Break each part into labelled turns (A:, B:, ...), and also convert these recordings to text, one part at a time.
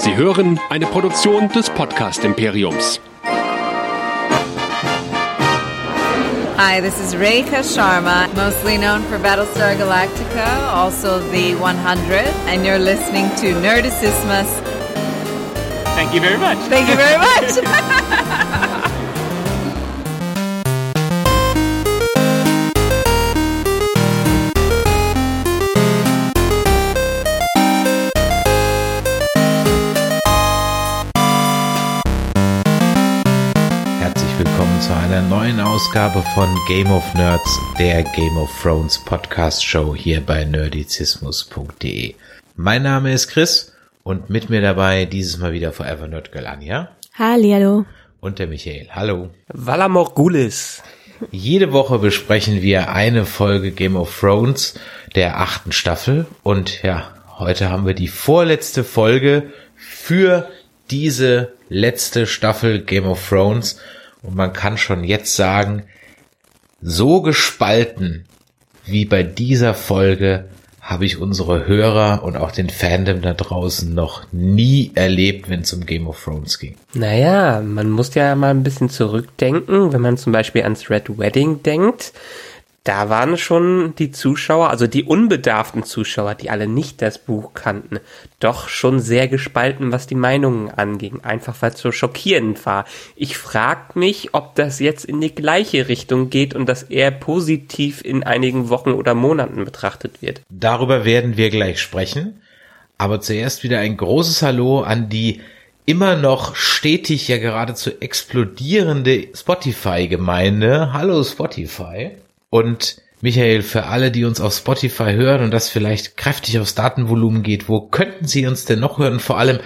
A: Sie hören eine Produktion des Podcast Imperiums.
B: Hi, this is Rekha Sharma, mostly known for Battlestar Galactica, also the 100, and you're listening to Nerdicissimus.
C: Thank you very much.
B: Thank you very much.
D: neuen Ausgabe von Game of Nerds, der Game of Thrones Podcast Show hier bei nerdizismus.de. Mein Name ist Chris und mit mir dabei dieses Mal wieder Forever Nerd Girl Anja
E: Hallihallo.
D: und der Michael. Hallo.
C: Valamor Gulis.
D: Jede Woche besprechen wir eine Folge Game of Thrones der achten Staffel und ja, heute haben wir die vorletzte Folge für diese letzte Staffel Game of Thrones und man kann schon jetzt sagen, so gespalten wie bei dieser Folge habe ich unsere Hörer und auch den Fandom da draußen noch nie erlebt, wenn es um Game of Thrones ging.
C: Naja, man muss ja mal ein bisschen zurückdenken, wenn man zum Beispiel ans Red Wedding denkt. Da waren schon die Zuschauer, also die unbedarften Zuschauer, die alle nicht das Buch kannten, doch schon sehr gespalten, was die Meinungen anging, einfach weil es so schockierend war. Ich frag mich, ob das jetzt in die gleiche Richtung geht und das eher positiv in einigen Wochen oder Monaten betrachtet wird.
D: Darüber werden wir gleich sprechen. Aber zuerst wieder ein großes Hallo an die immer noch stetig ja geradezu explodierende Spotify-Gemeinde. Hallo Spotify. Und Michael, für alle, die uns auf Spotify hören und das vielleicht kräftig aufs Datenvolumen geht, wo könnten sie uns denn noch hören? Vor allem,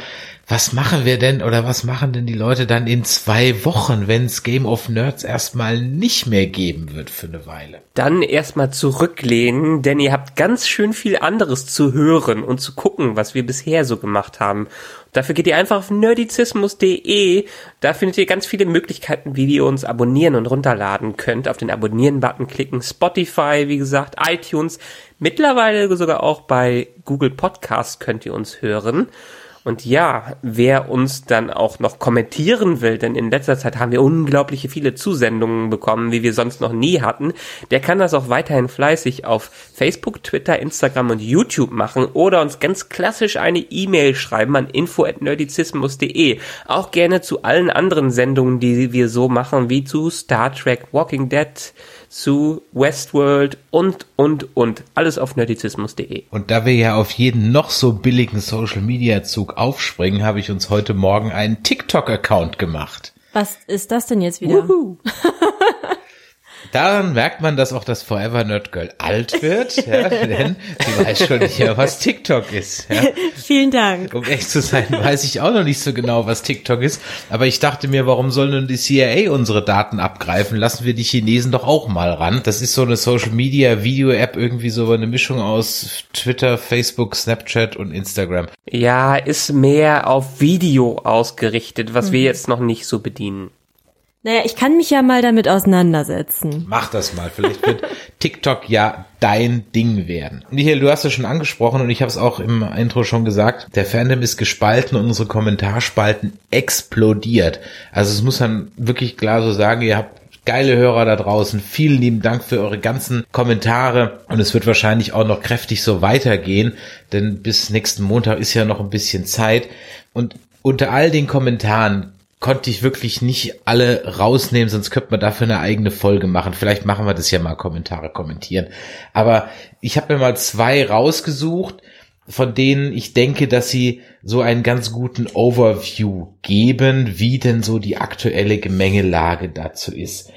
D: was machen wir denn oder was machen denn die Leute dann in zwei Wochen, wenn es Game of Nerds erstmal nicht mehr geben wird für eine Weile?
C: dann erstmal zurücklehnen, denn ihr habt ganz schön viel anderes zu hören und zu gucken, was wir bisher so gemacht haben. Dafür geht ihr einfach auf nerdizismus.de, da findet ihr ganz viele Möglichkeiten, wie ihr uns abonnieren und runterladen könnt. Auf den Abonnieren-Button klicken, Spotify, wie gesagt, iTunes, mittlerweile sogar auch bei Google Podcasts könnt ihr uns hören. Und ja, wer uns dann auch noch kommentieren will, denn in letzter Zeit haben wir unglaubliche viele Zusendungen bekommen, wie wir sonst noch nie hatten, der kann das auch weiterhin fleißig auf Facebook, Twitter, Instagram und YouTube machen oder uns ganz klassisch eine E-Mail schreiben an info@nerdizismus.de. Auch gerne zu allen anderen Sendungen, die wir so machen, wie zu Star Trek, Walking Dead, zu Westworld und, und, und. Alles auf nerdizismus.de.
D: Und da wir ja auf jeden noch so billigen Social Media Zug aufspringen, habe ich uns heute Morgen einen TikTok Account gemacht.
E: Was ist das denn jetzt wieder?
D: Daran merkt man, dass auch das Forever Nerd Girl alt wird, ja, denn sie weiß schon nicht mehr, was TikTok ist. Ja.
E: Vielen Dank.
D: Um echt zu sein, weiß ich auch noch nicht so genau, was TikTok ist. Aber ich dachte mir, warum soll denn die CIA unsere Daten abgreifen? Lassen wir die Chinesen doch auch mal ran. Das ist so eine Social Media Video App, irgendwie so eine Mischung aus Twitter, Facebook, Snapchat und Instagram.
C: Ja, ist mehr auf Video ausgerichtet, was wir jetzt noch nicht so bedienen.
E: Naja, ich kann mich ja mal damit auseinandersetzen.
D: Mach das mal. Vielleicht wird TikTok ja dein Ding werden. Michael, du hast es schon angesprochen und ich habe es auch im Intro schon gesagt. Der Fandom ist gespalten und unsere Kommentarspalten explodiert. Also es muss man wirklich klar so sagen, ihr habt geile Hörer da draußen. Vielen lieben Dank für eure ganzen Kommentare und es wird wahrscheinlich auch noch kräftig so weitergehen, denn bis nächsten Montag ist ja noch ein bisschen Zeit und unter all den Kommentaren konnte ich wirklich nicht alle rausnehmen, sonst könnte man dafür eine eigene Folge machen. Vielleicht machen wir das ja mal Kommentare kommentieren. Aber ich habe mir mal zwei rausgesucht, von denen ich denke, dass sie so einen ganz guten Overview geben, wie denn so die aktuelle Gemengelage dazu ist.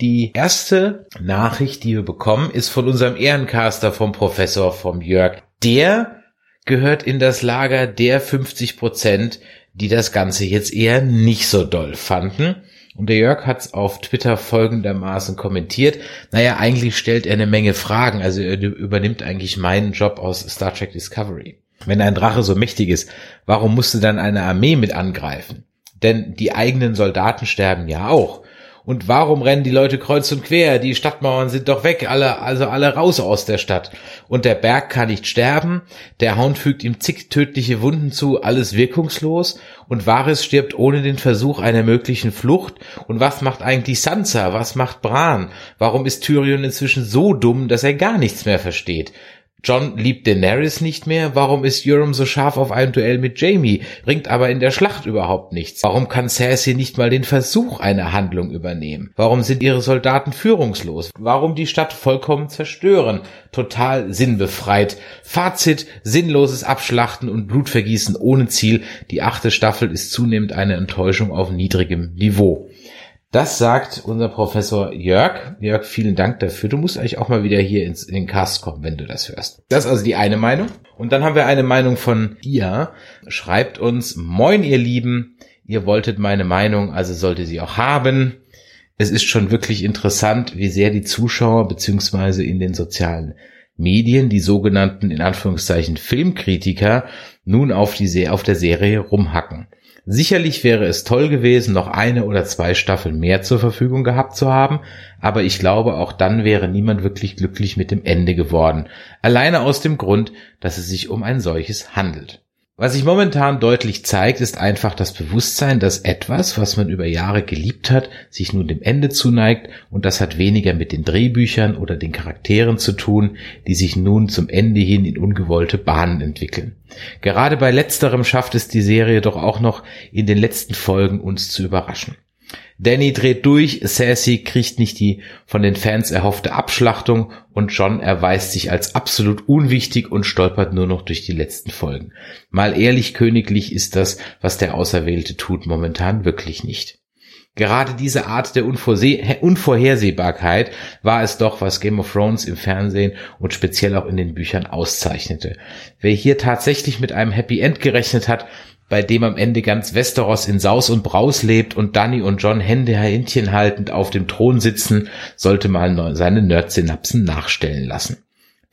D: Die erste Nachricht, die wir bekommen, ist von unserem Ehrencaster vom Professor, vom Jörg. Der gehört in das Lager der 50 Prozent, die das Ganze jetzt eher nicht so doll fanden. Und der Jörg hat es auf Twitter folgendermaßen kommentiert. Naja, eigentlich stellt er eine Menge Fragen. Also er übernimmt eigentlich meinen Job aus Star Trek Discovery. Wenn ein Drache so mächtig ist, warum musste dann eine Armee mit angreifen? Denn die eigenen Soldaten sterben ja auch. Und warum rennen die Leute kreuz und quer? Die Stadtmauern sind doch weg, alle, also alle raus aus der Stadt. Und der Berg kann nicht sterben, der Hound fügt ihm zig tödliche Wunden zu, alles wirkungslos. Und Varys stirbt ohne den Versuch einer möglichen Flucht. Und was macht eigentlich Sansa? Was macht Bran? Warum ist Tyrion inzwischen so dumm, dass er gar nichts mehr versteht? John liebt Daenerys nicht mehr. Warum ist Euron so scharf auf ein Duell mit Jamie, bringt aber in der Schlacht überhaupt nichts? Warum kann Cersei nicht mal den Versuch einer Handlung übernehmen? Warum sind ihre Soldaten führungslos? Warum die Stadt vollkommen zerstören? Total sinnbefreit. Fazit, sinnloses Abschlachten und Blutvergießen ohne Ziel. Die achte Staffel ist zunehmend eine Enttäuschung auf niedrigem Niveau. Das sagt unser Professor Jörg. Jörg, vielen Dank dafür. Du musst eigentlich auch mal wieder hier ins, in den Cast kommen, wenn du das hörst. Das ist also die eine Meinung. Und dann haben wir eine Meinung von ihr. Schreibt uns, moin ihr Lieben, ihr wolltet meine Meinung, also sollte sie auch haben. Es ist schon wirklich interessant, wie sehr die Zuschauer beziehungsweise in den sozialen Medien, die sogenannten in Anführungszeichen Filmkritiker, nun auf, die, auf der Serie rumhacken. Sicherlich wäre es toll gewesen, noch eine oder zwei Staffeln mehr zur Verfügung gehabt zu haben, aber ich glaube, auch dann wäre niemand wirklich glücklich mit dem Ende geworden, alleine aus dem Grund, dass es sich um ein solches handelt. Was sich momentan deutlich zeigt, ist einfach das Bewusstsein, dass etwas, was man über Jahre geliebt hat, sich nun dem Ende zuneigt und das hat weniger mit den Drehbüchern oder den Charakteren zu tun, die sich nun zum Ende hin in ungewollte Bahnen entwickeln. Gerade bei letzterem schafft es die Serie doch auch noch in den letzten Folgen uns zu überraschen. Danny dreht durch, Cersei kriegt nicht die von den Fans erhoffte Abschlachtung und John erweist sich als absolut unwichtig und stolpert nur noch durch die letzten Folgen. Mal ehrlich königlich ist das, was der Auserwählte tut, momentan wirklich nicht. Gerade diese Art der Unvorhersehbarkeit war es doch, was Game of Thrones im Fernsehen und speziell auch in den Büchern auszeichnete. Wer hier tatsächlich mit einem Happy End gerechnet hat, bei dem am Ende ganz Westeros in Saus und Braus lebt und Danny und John Hände Händchen haltend auf dem Thron sitzen, sollte mal seine Nerd-Synapsen nachstellen lassen.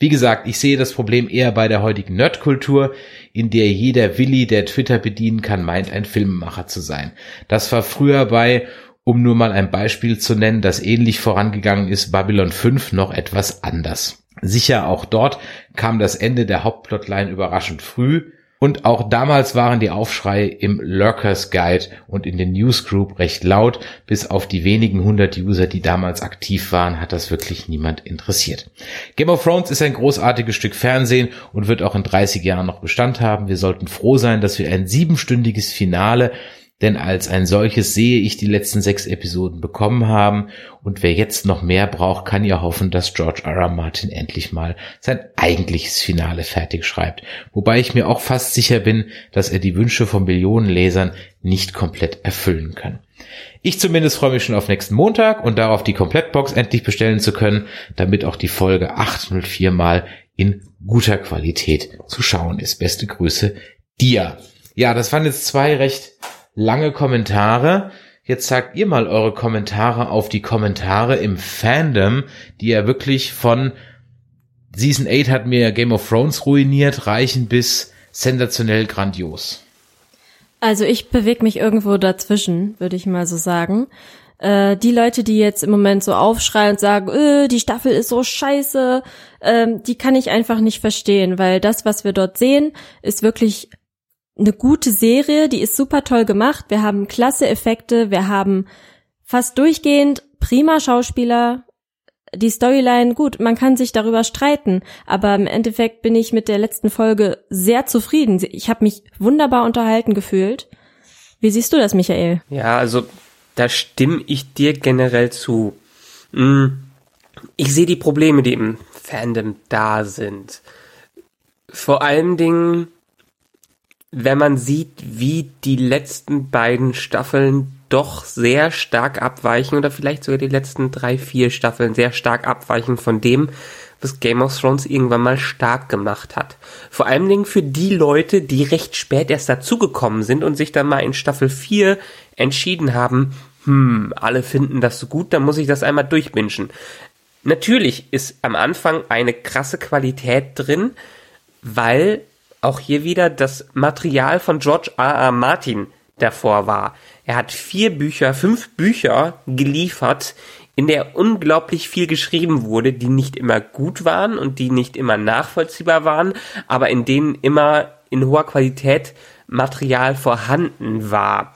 D: Wie gesagt, ich sehe das Problem eher bei der heutigen Nerdkultur, in der jeder Willi, der Twitter bedienen kann, meint, ein Filmemacher zu sein. Das war früher bei, um nur mal ein Beispiel zu nennen, das ähnlich vorangegangen ist, Babylon 5 noch etwas anders. Sicher auch dort kam das Ende der Hauptplotline überraschend früh, und auch damals waren die Aufschreie im Lurkers Guide und in den Newsgroup recht laut. Bis auf die wenigen hundert User, die damals aktiv waren, hat das wirklich niemand interessiert. Game of Thrones ist ein großartiges Stück Fernsehen und wird auch in 30 Jahren noch Bestand haben. Wir sollten froh sein, dass wir ein siebenstündiges Finale denn als ein solches sehe ich die letzten sechs Episoden bekommen haben und wer jetzt noch mehr braucht, kann ja hoffen, dass George R. R. Martin endlich mal sein eigentliches Finale fertig schreibt. Wobei ich mir auch fast sicher bin, dass er die Wünsche von Millionen Lesern nicht komplett erfüllen kann. Ich zumindest freue mich schon auf nächsten Montag und darauf die Komplettbox endlich bestellen zu können, damit auch die Folge 804 mal in guter Qualität zu schauen ist. Beste Grüße dir. Ja, das waren jetzt zwei recht lange Kommentare. Jetzt sagt ihr mal eure Kommentare auf die Kommentare im Fandom, die ja wirklich von Season 8 hat mir Game of Thrones ruiniert, reichen bis sensationell grandios.
E: Also ich bewege mich irgendwo dazwischen, würde ich mal so sagen. Äh, die Leute, die jetzt im Moment so aufschreien und sagen, äh, die Staffel ist so scheiße, äh, die kann ich einfach nicht verstehen, weil das, was wir dort sehen, ist wirklich eine gute Serie, die ist super toll gemacht. Wir haben klasse Effekte, wir haben fast durchgehend prima Schauspieler. Die Storyline, gut, man kann sich darüber streiten, aber im Endeffekt bin ich mit der letzten Folge sehr zufrieden. Ich habe mich wunderbar unterhalten gefühlt. Wie siehst du das, Michael?
C: Ja, also da stimme ich dir generell zu. Hm, ich sehe die Probleme, die im Fandom da sind. Vor allen Dingen wenn man sieht, wie die letzten beiden Staffeln doch sehr stark abweichen oder vielleicht sogar die letzten drei, vier Staffeln sehr stark abweichen von dem, was Game of Thrones irgendwann mal stark gemacht hat. Vor allen Dingen für die Leute, die recht spät erst dazugekommen sind und sich dann mal in Staffel 4 entschieden haben, hm, alle finden das so gut, dann muss ich das einmal durchbingen. Natürlich ist am Anfang eine krasse Qualität drin, weil auch hier wieder das Material von George R. R. Martin davor war. Er hat vier Bücher, fünf Bücher geliefert, in der unglaublich viel geschrieben wurde, die nicht immer gut waren und die nicht immer nachvollziehbar waren, aber in denen immer in hoher Qualität Material vorhanden war.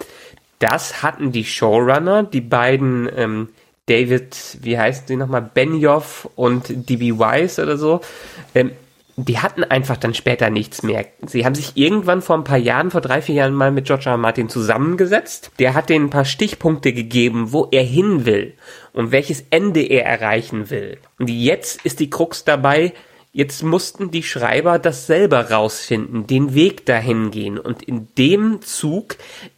C: Das hatten die Showrunner, die beiden ähm, David, wie heißen sie nochmal, Benioff und D.B. Wise oder so, ähm, die hatten einfach dann später nichts mehr. Sie haben sich irgendwann vor ein paar Jahren, vor drei, vier Jahren mal mit George R. Martin zusammengesetzt. Der hat denen ein paar Stichpunkte gegeben, wo er hin will und welches Ende er erreichen will. Und jetzt ist die Krux dabei, Jetzt mussten die Schreiber das selber rausfinden, den Weg dahin gehen. Und in dem Zug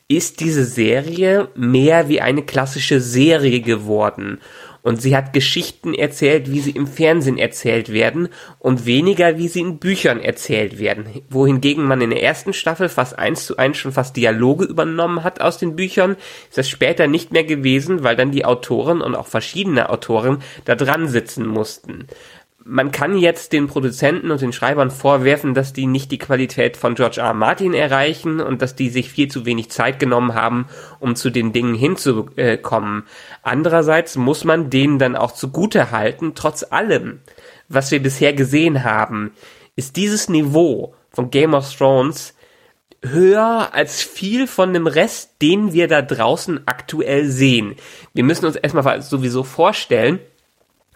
C: ist diese Serie mehr wie eine klassische Serie geworden. Und sie hat Geschichten erzählt, wie sie im Fernsehen erzählt werden und weniger, wie sie in Büchern erzählt werden. Wohingegen man in der ersten Staffel fast eins zu eins schon fast Dialoge übernommen hat aus den Büchern, ist das später nicht mehr gewesen, weil dann die Autoren und auch verschiedene Autoren da dran sitzen mussten man kann jetzt den Produzenten und den Schreibern vorwerfen, dass die nicht die Qualität von George R. R. Martin erreichen und dass die sich viel zu wenig Zeit genommen haben, um zu den Dingen hinzukommen. Andererseits muss man denen dann auch zugute halten, trotz allem, was wir bisher gesehen haben, ist dieses Niveau von Game of Thrones höher als viel von dem Rest, den wir da draußen aktuell sehen. Wir müssen uns erstmal sowieso vorstellen,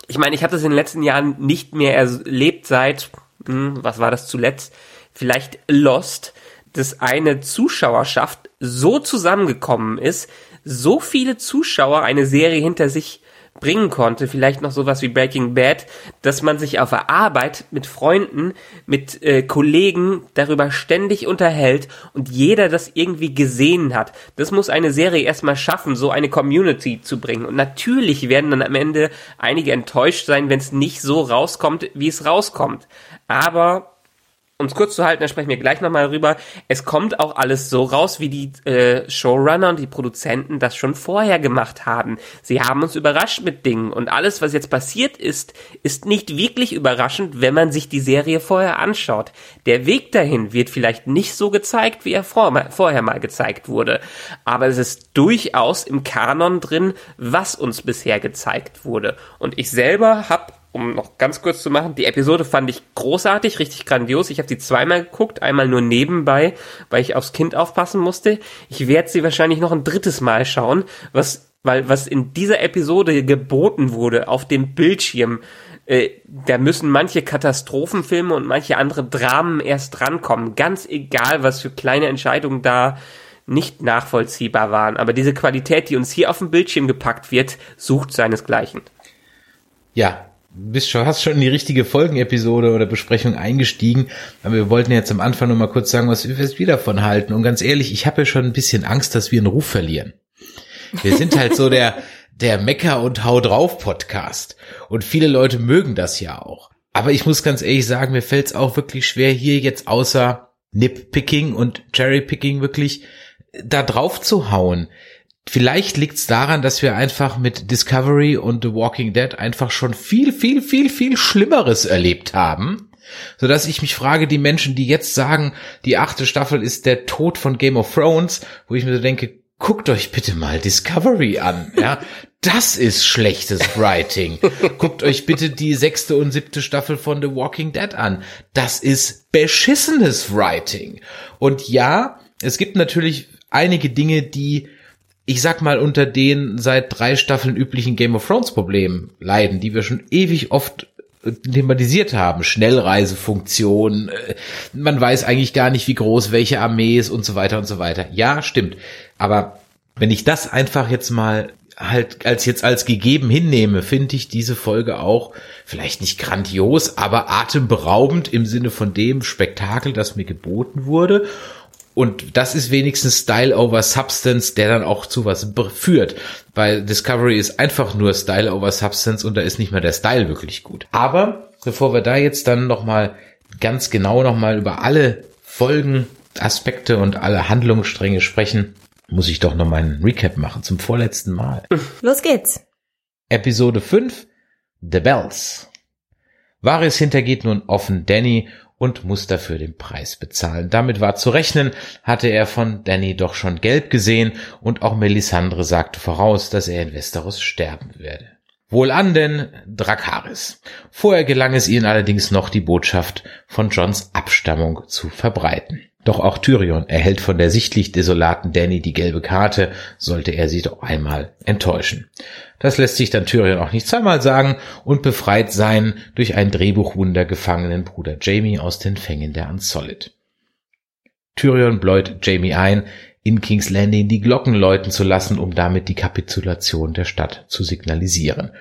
C: ich meine, ich habe das in den letzten Jahren nicht mehr erlebt seit, hm, was war das zuletzt? Vielleicht Lost, dass eine Zuschauerschaft so zusammengekommen ist, so viele Zuschauer eine Serie hinter sich bringen konnte, vielleicht noch sowas wie Breaking Bad, dass man sich auf der Arbeit mit Freunden, mit äh, Kollegen darüber ständig unterhält und jeder das irgendwie gesehen hat. Das muss eine Serie erstmal schaffen, so eine Community zu bringen. Und natürlich werden dann am Ende einige enttäuscht sein, wenn es nicht so rauskommt, wie es rauskommt. Aber um es kurz zu halten, da sprechen wir gleich nochmal drüber. Es kommt auch alles so raus, wie die äh, Showrunner und die Produzenten das schon vorher gemacht haben. Sie haben uns überrascht mit Dingen und alles, was jetzt passiert ist, ist nicht wirklich überraschend, wenn man sich die Serie vorher anschaut. Der Weg dahin wird vielleicht nicht so gezeigt, wie er vor, vorher mal gezeigt wurde, aber es ist durchaus im Kanon drin, was uns bisher gezeigt wurde. Und ich selber habe um noch ganz kurz zu machen, die Episode fand ich großartig, richtig grandios. Ich habe sie zweimal geguckt, einmal nur nebenbei, weil ich aufs Kind aufpassen musste. Ich werde sie wahrscheinlich noch ein drittes Mal schauen, was, weil was in dieser Episode geboten wurde auf dem Bildschirm, äh, da müssen manche Katastrophenfilme und manche andere Dramen erst drankommen. Ganz egal, was für kleine Entscheidungen da nicht nachvollziehbar waren. Aber diese Qualität, die uns hier auf dem Bildschirm gepackt wird, sucht seinesgleichen.
D: Ja, bist schon, hast schon in die richtige Folgenepisode oder Besprechung eingestiegen, aber wir wollten jetzt am Anfang noch mal kurz sagen, was wir davon halten. Und ganz ehrlich, ich habe ja schon ein bisschen Angst, dass wir einen Ruf verlieren. Wir sind halt so der, der Mecker und Hau drauf Podcast. Und viele Leute mögen das ja auch. Aber ich muss ganz ehrlich sagen, mir fällt es auch wirklich schwer, hier jetzt außer Nip-Picking und Cherry-Picking wirklich da drauf zu hauen. Vielleicht liegt es daran, dass wir einfach mit Discovery und The Walking Dead einfach schon viel, viel, viel, viel Schlimmeres erlebt haben. So dass ich mich frage, die Menschen, die jetzt sagen, die achte Staffel ist der Tod von Game of Thrones, wo ich mir so denke, guckt euch bitte mal Discovery an, ja. Das ist schlechtes Writing. Guckt euch bitte die sechste und siebte Staffel von The Walking Dead an. Das ist beschissenes Writing. Und ja, es gibt natürlich einige Dinge, die ich sag mal, unter den seit drei Staffeln üblichen Game of Thrones Problemen leiden, die wir schon ewig oft äh, thematisiert haben. Schnellreisefunktion, äh, man weiß eigentlich gar nicht, wie groß welche Armee ist und so weiter und so weiter. Ja, stimmt. Aber wenn ich das einfach jetzt mal halt als jetzt als gegeben hinnehme, finde ich diese Folge auch vielleicht nicht grandios, aber atemberaubend im Sinne von dem Spektakel, das mir geboten wurde. Und das ist wenigstens Style over Substance, der dann auch zu was führt. Weil Discovery ist einfach nur Style over Substance und da ist nicht mehr der Style wirklich gut. Aber bevor wir da jetzt dann nochmal ganz genau nochmal über alle Folgen, Aspekte und alle Handlungsstränge sprechen, muss ich doch noch meinen Recap machen zum vorletzten Mal.
E: Los geht's.
D: Episode 5 The Bells. Varys hintergeht nun offen Danny und muss dafür den Preis bezahlen. Damit war zu rechnen, hatte er von Danny doch schon gelb gesehen und auch Melisandre sagte voraus, dass er in Westeros sterben werde. Wohlan denn Drakaris. Vorher gelang es ihnen allerdings noch, die Botschaft von Johns Abstammung zu verbreiten. Doch auch Tyrion erhält von der sichtlich desolaten Danny die gelbe Karte, sollte er sie doch einmal enttäuschen. Das lässt sich dann Tyrion auch nicht zweimal sagen und befreit seinen durch ein Drehbuchwunder gefangenen Bruder Jamie aus den Fängen der Unsolid. Tyrion bläut Jamie ein, in King's Landing die Glocken läuten zu lassen, um damit die Kapitulation der Stadt zu signalisieren.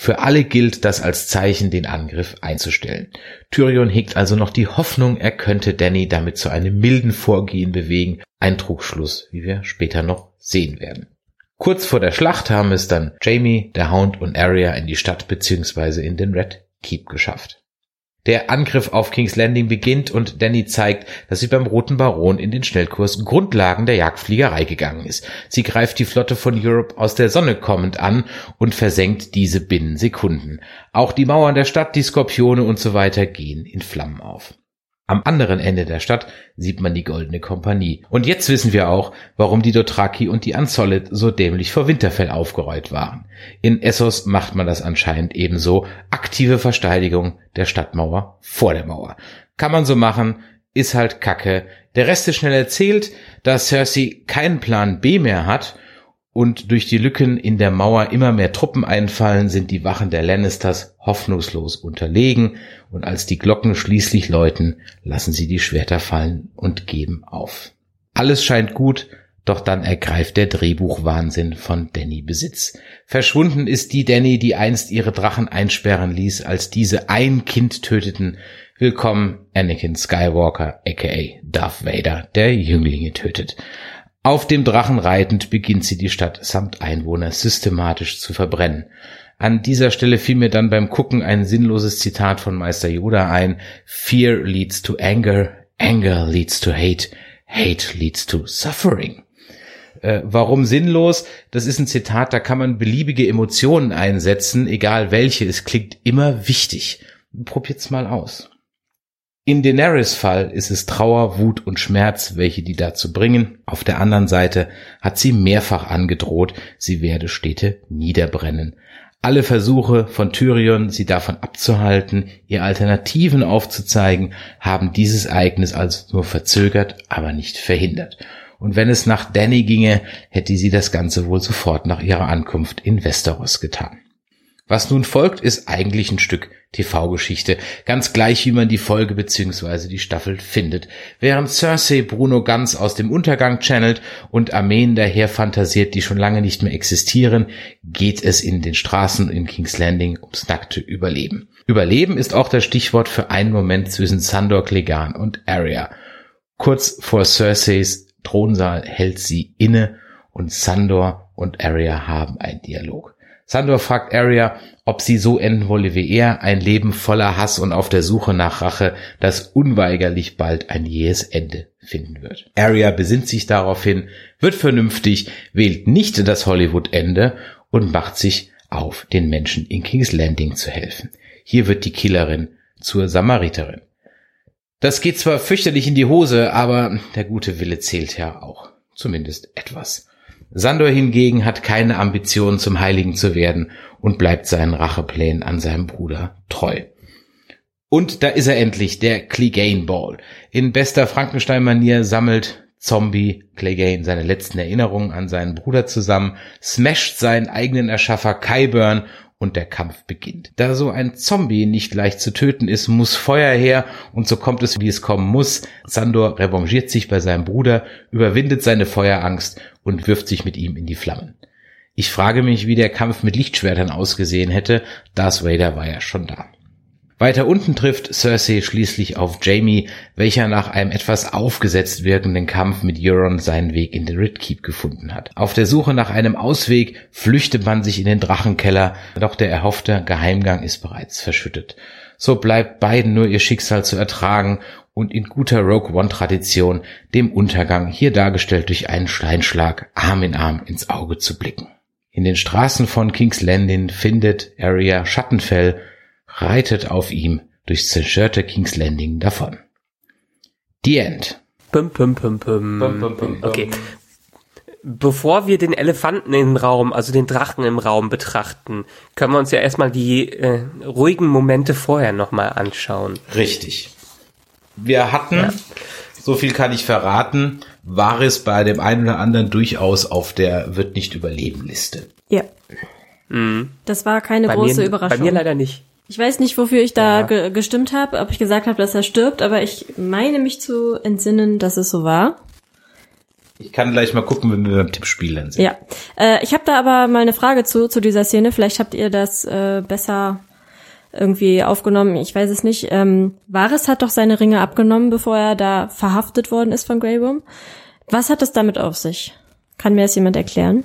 D: Für alle gilt das als Zeichen, den Angriff einzustellen. Tyrion hegt also noch die Hoffnung, er könnte Danny damit zu einem milden Vorgehen bewegen. Ein Trugschluss, wie wir später noch sehen werden. Kurz vor der Schlacht haben es dann Jamie, der Hound und Arya in die Stadt bzw. in den Red Keep geschafft. Der Angriff auf King's Landing beginnt und Danny zeigt, dass sie beim Roten Baron in den Schnellkurs Grundlagen der Jagdfliegerei gegangen ist. Sie greift die Flotte von Europe aus der Sonne kommend an und versenkt diese binnen Sekunden. Auch die Mauern der Stadt, die Skorpione und so weiter gehen in Flammen auf. Am anderen Ende der Stadt sieht man die Goldene Kompanie. Und jetzt wissen wir auch, warum die Dothraki und die Unsolid so dämlich vor Winterfell aufgeräut waren. In Essos macht man das anscheinend ebenso. Aktive Verteidigung der Stadtmauer vor der Mauer. Kann man so machen, ist halt Kacke. Der Rest ist schnell erzählt, da Cersei keinen Plan B mehr hat und durch die Lücken in der Mauer immer mehr Truppen einfallen, sind die Wachen der Lannisters hoffnungslos unterlegen, und als die Glocken schließlich läuten, lassen sie die Schwerter fallen und geben auf. Alles scheint gut, doch dann ergreift der Drehbuchwahnsinn von Danny Besitz. Verschwunden ist die Danny, die einst ihre Drachen einsperren ließ, als diese ein Kind töteten. Willkommen Anakin Skywalker, aka Darth Vader, der Jünglinge tötet. Auf dem Drachen reitend beginnt sie die Stadt samt Einwohner systematisch zu verbrennen. An dieser Stelle fiel mir dann beim Gucken ein sinnloses Zitat von Meister Yoda ein. Fear leads to anger, anger leads to hate, hate leads to suffering. Äh, warum sinnlos? Das ist ein Zitat, da kann man beliebige Emotionen einsetzen, egal welche. Es klingt immer wichtig. Probiert's mal aus. In Daenerys Fall ist es Trauer, Wut und Schmerz, welche die dazu bringen. Auf der anderen Seite hat sie mehrfach angedroht, sie werde Städte niederbrennen. Alle Versuche von Tyrion, sie davon abzuhalten, ihr Alternativen aufzuzeigen, haben dieses Ereignis also nur verzögert, aber nicht verhindert. Und wenn es nach Danny ginge, hätte sie das Ganze wohl sofort nach ihrer Ankunft in Westeros getan. Was nun folgt, ist eigentlich ein Stück TV-Geschichte, ganz gleich wie man die Folge bzw. die Staffel findet. Während Cersei Bruno ganz aus dem Untergang channelt und Armeen daher fantasiert, die schon lange nicht mehr existieren, geht es in den Straßen in King's Landing ums nackte Überleben. Überleben ist auch das Stichwort für einen Moment zwischen Sandor Clegane und Arya. Kurz vor Cerseis Thronsaal hält sie inne und Sandor und Arya haben einen Dialog. Sandor fragt Arya, ob sie so enden wolle wie er, ein Leben voller Hass und auf der Suche nach Rache, das unweigerlich bald ein jähes Ende finden wird. Arya besinnt sich daraufhin, wird vernünftig, wählt nicht das Hollywood-Ende und macht sich auf, den Menschen in King's Landing zu helfen. Hier wird die Killerin zur Samariterin. Das geht zwar fürchterlich in die Hose, aber der gute Wille zählt ja auch. Zumindest etwas. Sandor hingegen hat keine Ambition, zum Heiligen zu werden und bleibt seinen Racheplänen an seinem Bruder treu. Und da ist er endlich, der Clegane Ball. In bester Frankenstein-Manier sammelt Zombie Clegane seine letzten Erinnerungen an seinen Bruder zusammen, smasht seinen eigenen Erschaffer Kyburn und der Kampf beginnt. Da so ein Zombie nicht leicht zu töten ist, muss Feuer her und so kommt es, wie es kommen muss. Sandor revanchiert sich bei seinem Bruder, überwindet seine Feuerangst und wirft sich mit ihm in die Flammen. Ich frage mich, wie der Kampf mit Lichtschwertern ausgesehen hätte. Darth Vader war ja schon da. Weiter unten trifft Cersei schließlich auf Jamie, welcher nach einem etwas aufgesetzt wirkenden Kampf mit Euron seinen Weg in den Red Keep gefunden hat. Auf der Suche nach einem Ausweg flüchtet man sich in den Drachenkeller, doch der erhoffte Geheimgang ist bereits verschüttet. So bleibt beiden nur ihr Schicksal zu ertragen und in guter Rogue One Tradition dem Untergang hier dargestellt durch einen Steinschlag Arm in Arm ins Auge zu blicken. In den Straßen von King's Landing findet Arya Schattenfell reitet auf ihm durchs zerstörte King's Landing davon. The End.
C: Pum, pum, pum, pum.
D: Pum, pum, pum, pum.
C: Okay. Bevor wir den Elefanten im Raum, also den Drachen im Raum betrachten, können wir uns ja erstmal die äh, ruhigen Momente vorher nochmal anschauen.
D: Richtig. Wir hatten, so viel kann ich verraten, war es bei dem einen oder anderen durchaus auf der wird nicht überleben Liste.
E: Ja. Das war keine
C: Bei
E: große
C: mir,
E: Überraschung.
C: Bei mir leider nicht.
E: Ich weiß nicht, wofür ich da
C: Ja.
E: ge gestimmt habe, ob ich gesagt habe, dass er stirbt, aber ich meine mich zu entsinnen, dass es so war.
D: Ich kann gleich mal gucken, wenn wir beim Tippspiel dann sind.
E: Ja. Äh, ich habe da aber mal eine Frage zu, zu dieser Szene. Vielleicht habt ihr das äh, besser irgendwie aufgenommen. Ich weiß es nicht. Ähm, Varys hat doch seine Ringe abgenommen, bevor er da verhaftet worden ist von Grey Worm. Was hat es damit auf sich? Kann mir das jemand erklären?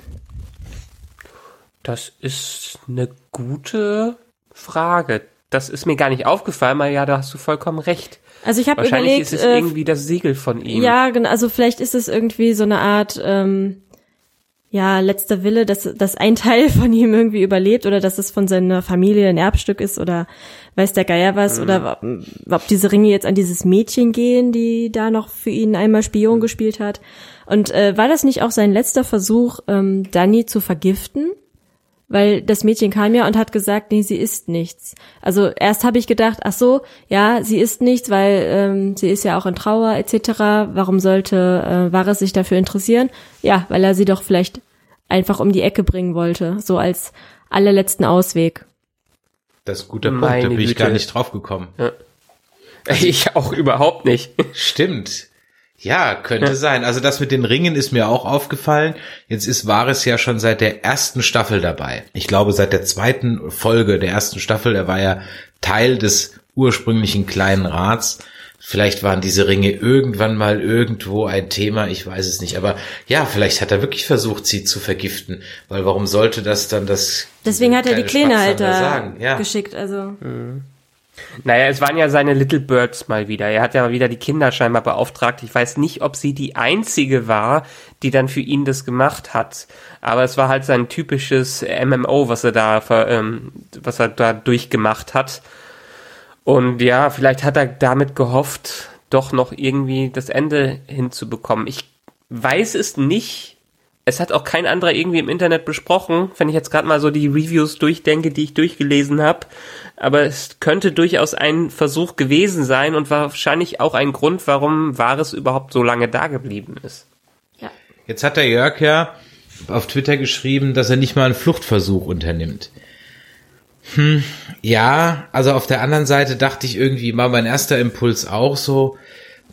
C: Das ist eine gute Frage. Das ist mir gar nicht aufgefallen, aber ja, da hast du vollkommen recht.
E: Also ich habe
C: Wahrscheinlich
E: überlegt,
C: ist es
E: äh,
C: irgendwie das Siegel von ihm.
E: Ja, genau. Also vielleicht ist es irgendwie so eine Art, ähm, ja, letzter Wille, dass, dass ein Teil von ihm irgendwie überlebt oder dass es von seiner Familie ein Erbstück ist oder weiß der Geier was oder ob, ob diese Ringe jetzt an dieses Mädchen gehen, die da noch für ihn einmal Spion gespielt hat. Und äh, war das nicht auch sein letzter Versuch, ähm, Danny zu vergiften? Weil das Mädchen kam ja und hat gesagt, nee, sie isst nichts. Also erst habe ich gedacht, ach so, ja, sie isst nichts, weil ähm, sie ist ja auch in Trauer etc. Warum sollte äh, Varys sich dafür interessieren? Ja, weil er sie doch vielleicht einfach um die Ecke bringen wollte, so als allerletzten Ausweg.
D: Das ist ein guter Punkt, da bin ich
C: Güte.
D: gar nicht drauf gekommen.
C: Ich auch überhaupt nicht.
D: Stimmt. Ja, könnte sein. Also das mit den Ringen ist mir auch aufgefallen. Jetzt ist Varys ja schon seit der ersten Staffel dabei. Ich glaube, seit der zweiten Folge der ersten Staffel, er war ja Teil des ursprünglichen kleinen Rats. Vielleicht waren diese Ringe irgendwann mal irgendwo ein Thema, ich weiß es nicht. Aber ja, vielleicht hat er wirklich versucht, sie zu vergiften. Weil warum sollte das dann das
E: Deswegen hat er die
D: kleine
E: halt
D: da? Ja.
E: geschickt. Also
C: Naja, es waren ja seine Little Birds mal wieder. Er hat ja wieder die Kinder scheinbar beauftragt. Ich weiß nicht, ob sie die einzige war, die dann für ihn das gemacht hat. Aber es war halt sein typisches MMO, was er da, ähm, was er da durchgemacht hat. Und ja, vielleicht hat er damit gehofft, doch noch irgendwie das Ende hinzubekommen. Ich weiß es nicht. Es hat auch kein anderer irgendwie im Internet besprochen, wenn ich jetzt gerade mal so die Reviews durchdenke, die ich durchgelesen habe. Aber es könnte durchaus ein Versuch gewesen sein und wahrscheinlich auch ein Grund, warum Varys überhaupt so lange da geblieben ist.
D: Jetzt hat der Jörg ja auf Twitter geschrieben, dass er nicht mal einen Fluchtversuch unternimmt. Hm, ja, also auf der anderen Seite dachte ich irgendwie mal mein erster Impuls auch so,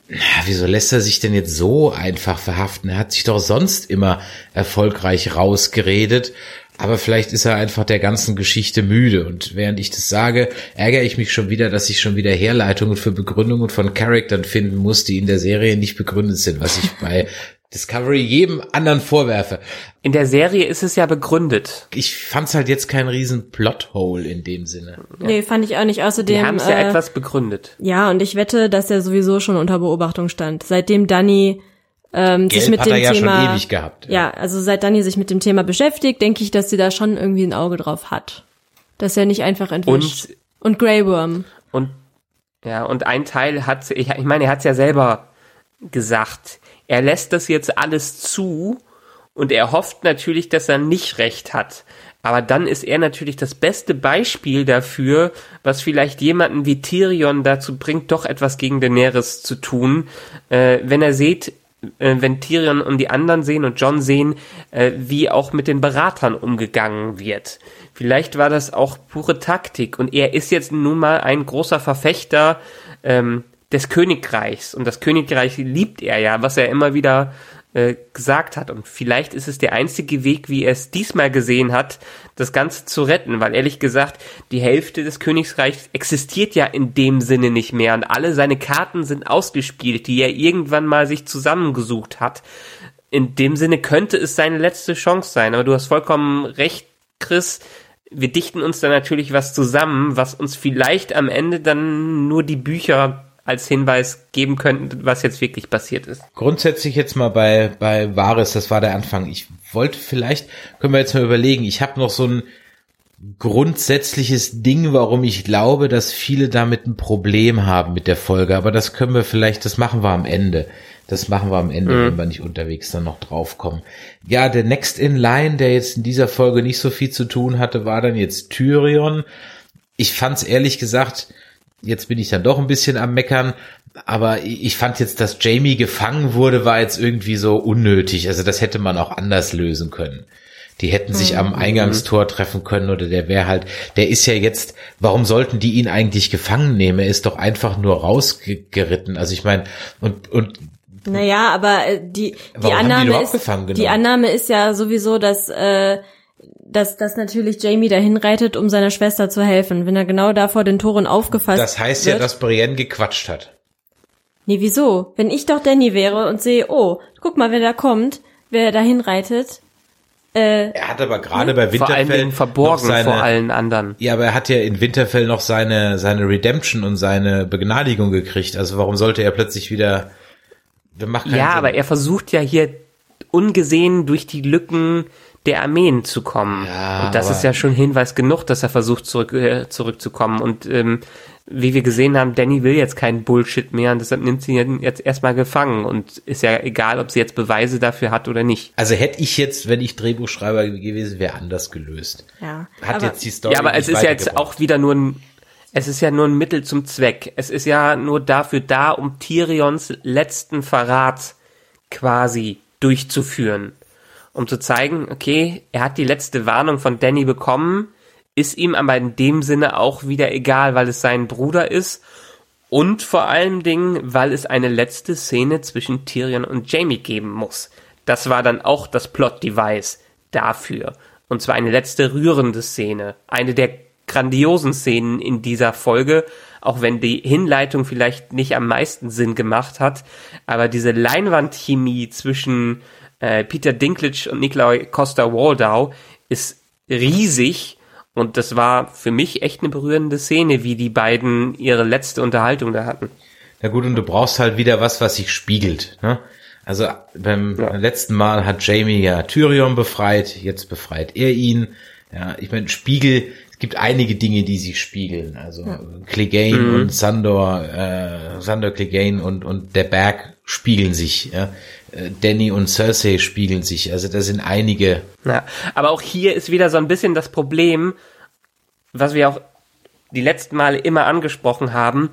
D: na, wieso lässt er sich denn jetzt so einfach verhaften? Er hat sich doch sonst immer erfolgreich rausgeredet. Aber vielleicht ist er einfach der ganzen Geschichte müde. Und während ich das sage, ärgere ich mich schon wieder, dass ich schon wieder Herleitungen für Begründungen von Charaktern finden muss, die in der Serie nicht begründet sind, was ich bei Discovery jedem anderen vorwerfe.
C: In der Serie ist es ja begründet.
D: Ich fand's halt jetzt kein riesen Plothole in dem Sinne.
E: nee, fand ich auch nicht. Außerdem
C: haben es ja
E: äh,
C: etwas begründet.
E: Ja, und ich wette, dass er sowieso schon unter Beobachtung stand. Seitdem Danny ähm, sich
D: Gelb
E: mit
D: hat
E: dem
D: er ja
E: Thema.
D: schon ewig gehabt.
E: Ja, also seit Danny sich mit dem Thema beschäftigt, denke ich, dass sie da schon irgendwie ein Auge drauf hat. Dass er nicht einfach entwischt.
C: Und
E: Und Grey Worm.
C: Und ja, und ein Teil hat, ich, ich meine, er hat es ja selber gesagt. Er lässt das jetzt alles zu und er hofft natürlich, dass er nicht recht hat. Aber dann ist er natürlich das beste Beispiel dafür, was vielleicht jemanden wie Tyrion dazu bringt, doch etwas gegen Daenerys zu tun. Äh, wenn er sieht, wenn Tyrion und die anderen sehen und John sehen, äh, wie auch mit den Beratern umgegangen wird. Vielleicht war das auch pure Taktik und er ist jetzt nun mal ein großer Verfechter ähm, des Königreichs und das Königreich liebt er ja, was er immer wieder äh, gesagt hat und vielleicht ist es der einzige Weg, wie er es diesmal gesehen hat, das Ganze zu retten, weil ehrlich gesagt, die Hälfte des Königreichs existiert ja in dem Sinne nicht mehr und alle seine Karten sind ausgespielt, die er irgendwann mal sich zusammengesucht hat. In dem Sinne könnte es seine letzte Chance sein, aber du hast vollkommen recht, Chris. Wir dichten uns da natürlich was zusammen, was uns vielleicht am Ende dann nur die Bücher als Hinweis geben könnten, was jetzt wirklich passiert ist.
D: Grundsätzlich jetzt mal bei, bei Varys, das war der Anfang. Ich wollte vielleicht, können wir jetzt mal überlegen, ich habe noch so ein grundsätzliches Ding, warum ich glaube, dass viele damit ein Problem haben mit der Folge. Aber das können wir vielleicht, das machen wir am Ende. Das machen wir am Ende, mhm. wenn wir nicht unterwegs dann noch draufkommen. Ja, der Next in Line, der jetzt in dieser Folge nicht so viel zu tun hatte, war dann jetzt Tyrion. Ich fand's ehrlich gesagt, jetzt bin ich dann doch ein bisschen am Meckern, aber ich fand jetzt, dass Jamie gefangen wurde, war jetzt irgendwie so unnötig. Also das hätte man auch anders lösen können. Die hätten sich mhm. am Eingangstor treffen können oder der wäre halt, der ist ja jetzt, warum sollten die ihn eigentlich gefangen nehmen? Er ist doch einfach nur rausgeritten. Also ich meine, und, und
E: naja, aber äh, die, die Annahme die ist, die Annahme ist ja sowieso, dass, äh, dass, dass natürlich Jamie dahin reitet, um seiner Schwester zu helfen, wenn er genau da vor den Toren aufgefasst
D: Das heißt wird. ja, dass Brienne gequatscht hat.
E: Nee, wieso? Wenn ich doch Danny wäre und sehe, oh, guck mal, wer da kommt, wer dahin reitet,
D: äh, er hat aber gerade bei Winterfell vor allen
C: verborgen seine, vor allen anderen.
D: Ja, aber er hat ja in Winterfell noch seine seine Redemption und seine Begnadigung gekriegt. Also warum sollte er plötzlich wieder?
C: ja, Sinn. aber er versucht ja hier ungesehen durch die Lücken der Armeen zu kommen. Ja, und das ist ja schon Hinweis genug, dass er versucht zurück äh, zurückzukommen. Und ähm, wie wir gesehen haben, Danny will jetzt keinen Bullshit mehr und deshalb nimmt sie ihn jetzt erstmal gefangen und ist ja egal, ob sie jetzt Beweise dafür hat oder nicht.
D: Also hätte ich jetzt, wenn ich Drehbuchschreiber gewesen wäre, anders gelöst.
E: Ja.
D: Hat
E: aber,
D: jetzt die Story.
C: Ja, aber es ist ja jetzt auch wieder nur ein, es ist ja nur ein Mittel zum Zweck. Es ist ja nur dafür da, um Tyrions letzten Verrat quasi durchzuführen. Um zu zeigen, okay, er hat die letzte Warnung von Danny bekommen, ist ihm aber in dem Sinne auch wieder egal, weil es sein Bruder ist und vor allen Dingen, weil es eine letzte Szene zwischen Tyrion und Jamie geben muss. Das war dann auch das Plot-Device dafür. Und zwar eine letzte rührende Szene. Eine der grandiosen Szenen in dieser Folge, auch wenn die Hinleitung vielleicht nicht am meisten Sinn gemacht hat. Aber diese Leinwandchemie zwischen äh, Peter Dinklage und Nikolai Costa-Waldau ist riesig und das war für mich echt eine berührende Szene, wie die beiden ihre letzte Unterhaltung da hatten.
D: Na gut, und du brauchst halt wieder was, was sich spiegelt. Ne? Also beim ja. letzten Mal hat Jamie ja Tyrion befreit, jetzt befreit er ihn. Ja, ich meine, Spiegel, es gibt einige Dinge, die sich spiegeln. Also ja. Clegane mhm. und Sandor, äh, Sandor Clegane und, und der Berg spiegeln sich. Ja? Äh, Danny und Cersei spiegeln sich. Also da sind einige.
C: Ja, aber auch hier ist wieder so ein bisschen das Problem, was wir auch die letzten Male immer angesprochen haben.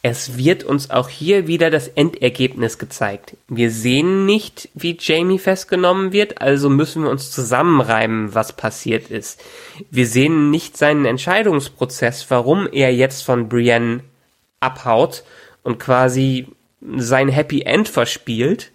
C: Es wird uns auch hier wieder das Endergebnis gezeigt. Wir sehen nicht, wie Jamie festgenommen wird, also müssen wir uns zusammenreimen, was passiert ist. Wir sehen nicht seinen Entscheidungsprozess, warum er jetzt von Brienne abhaut und quasi sein Happy End verspielt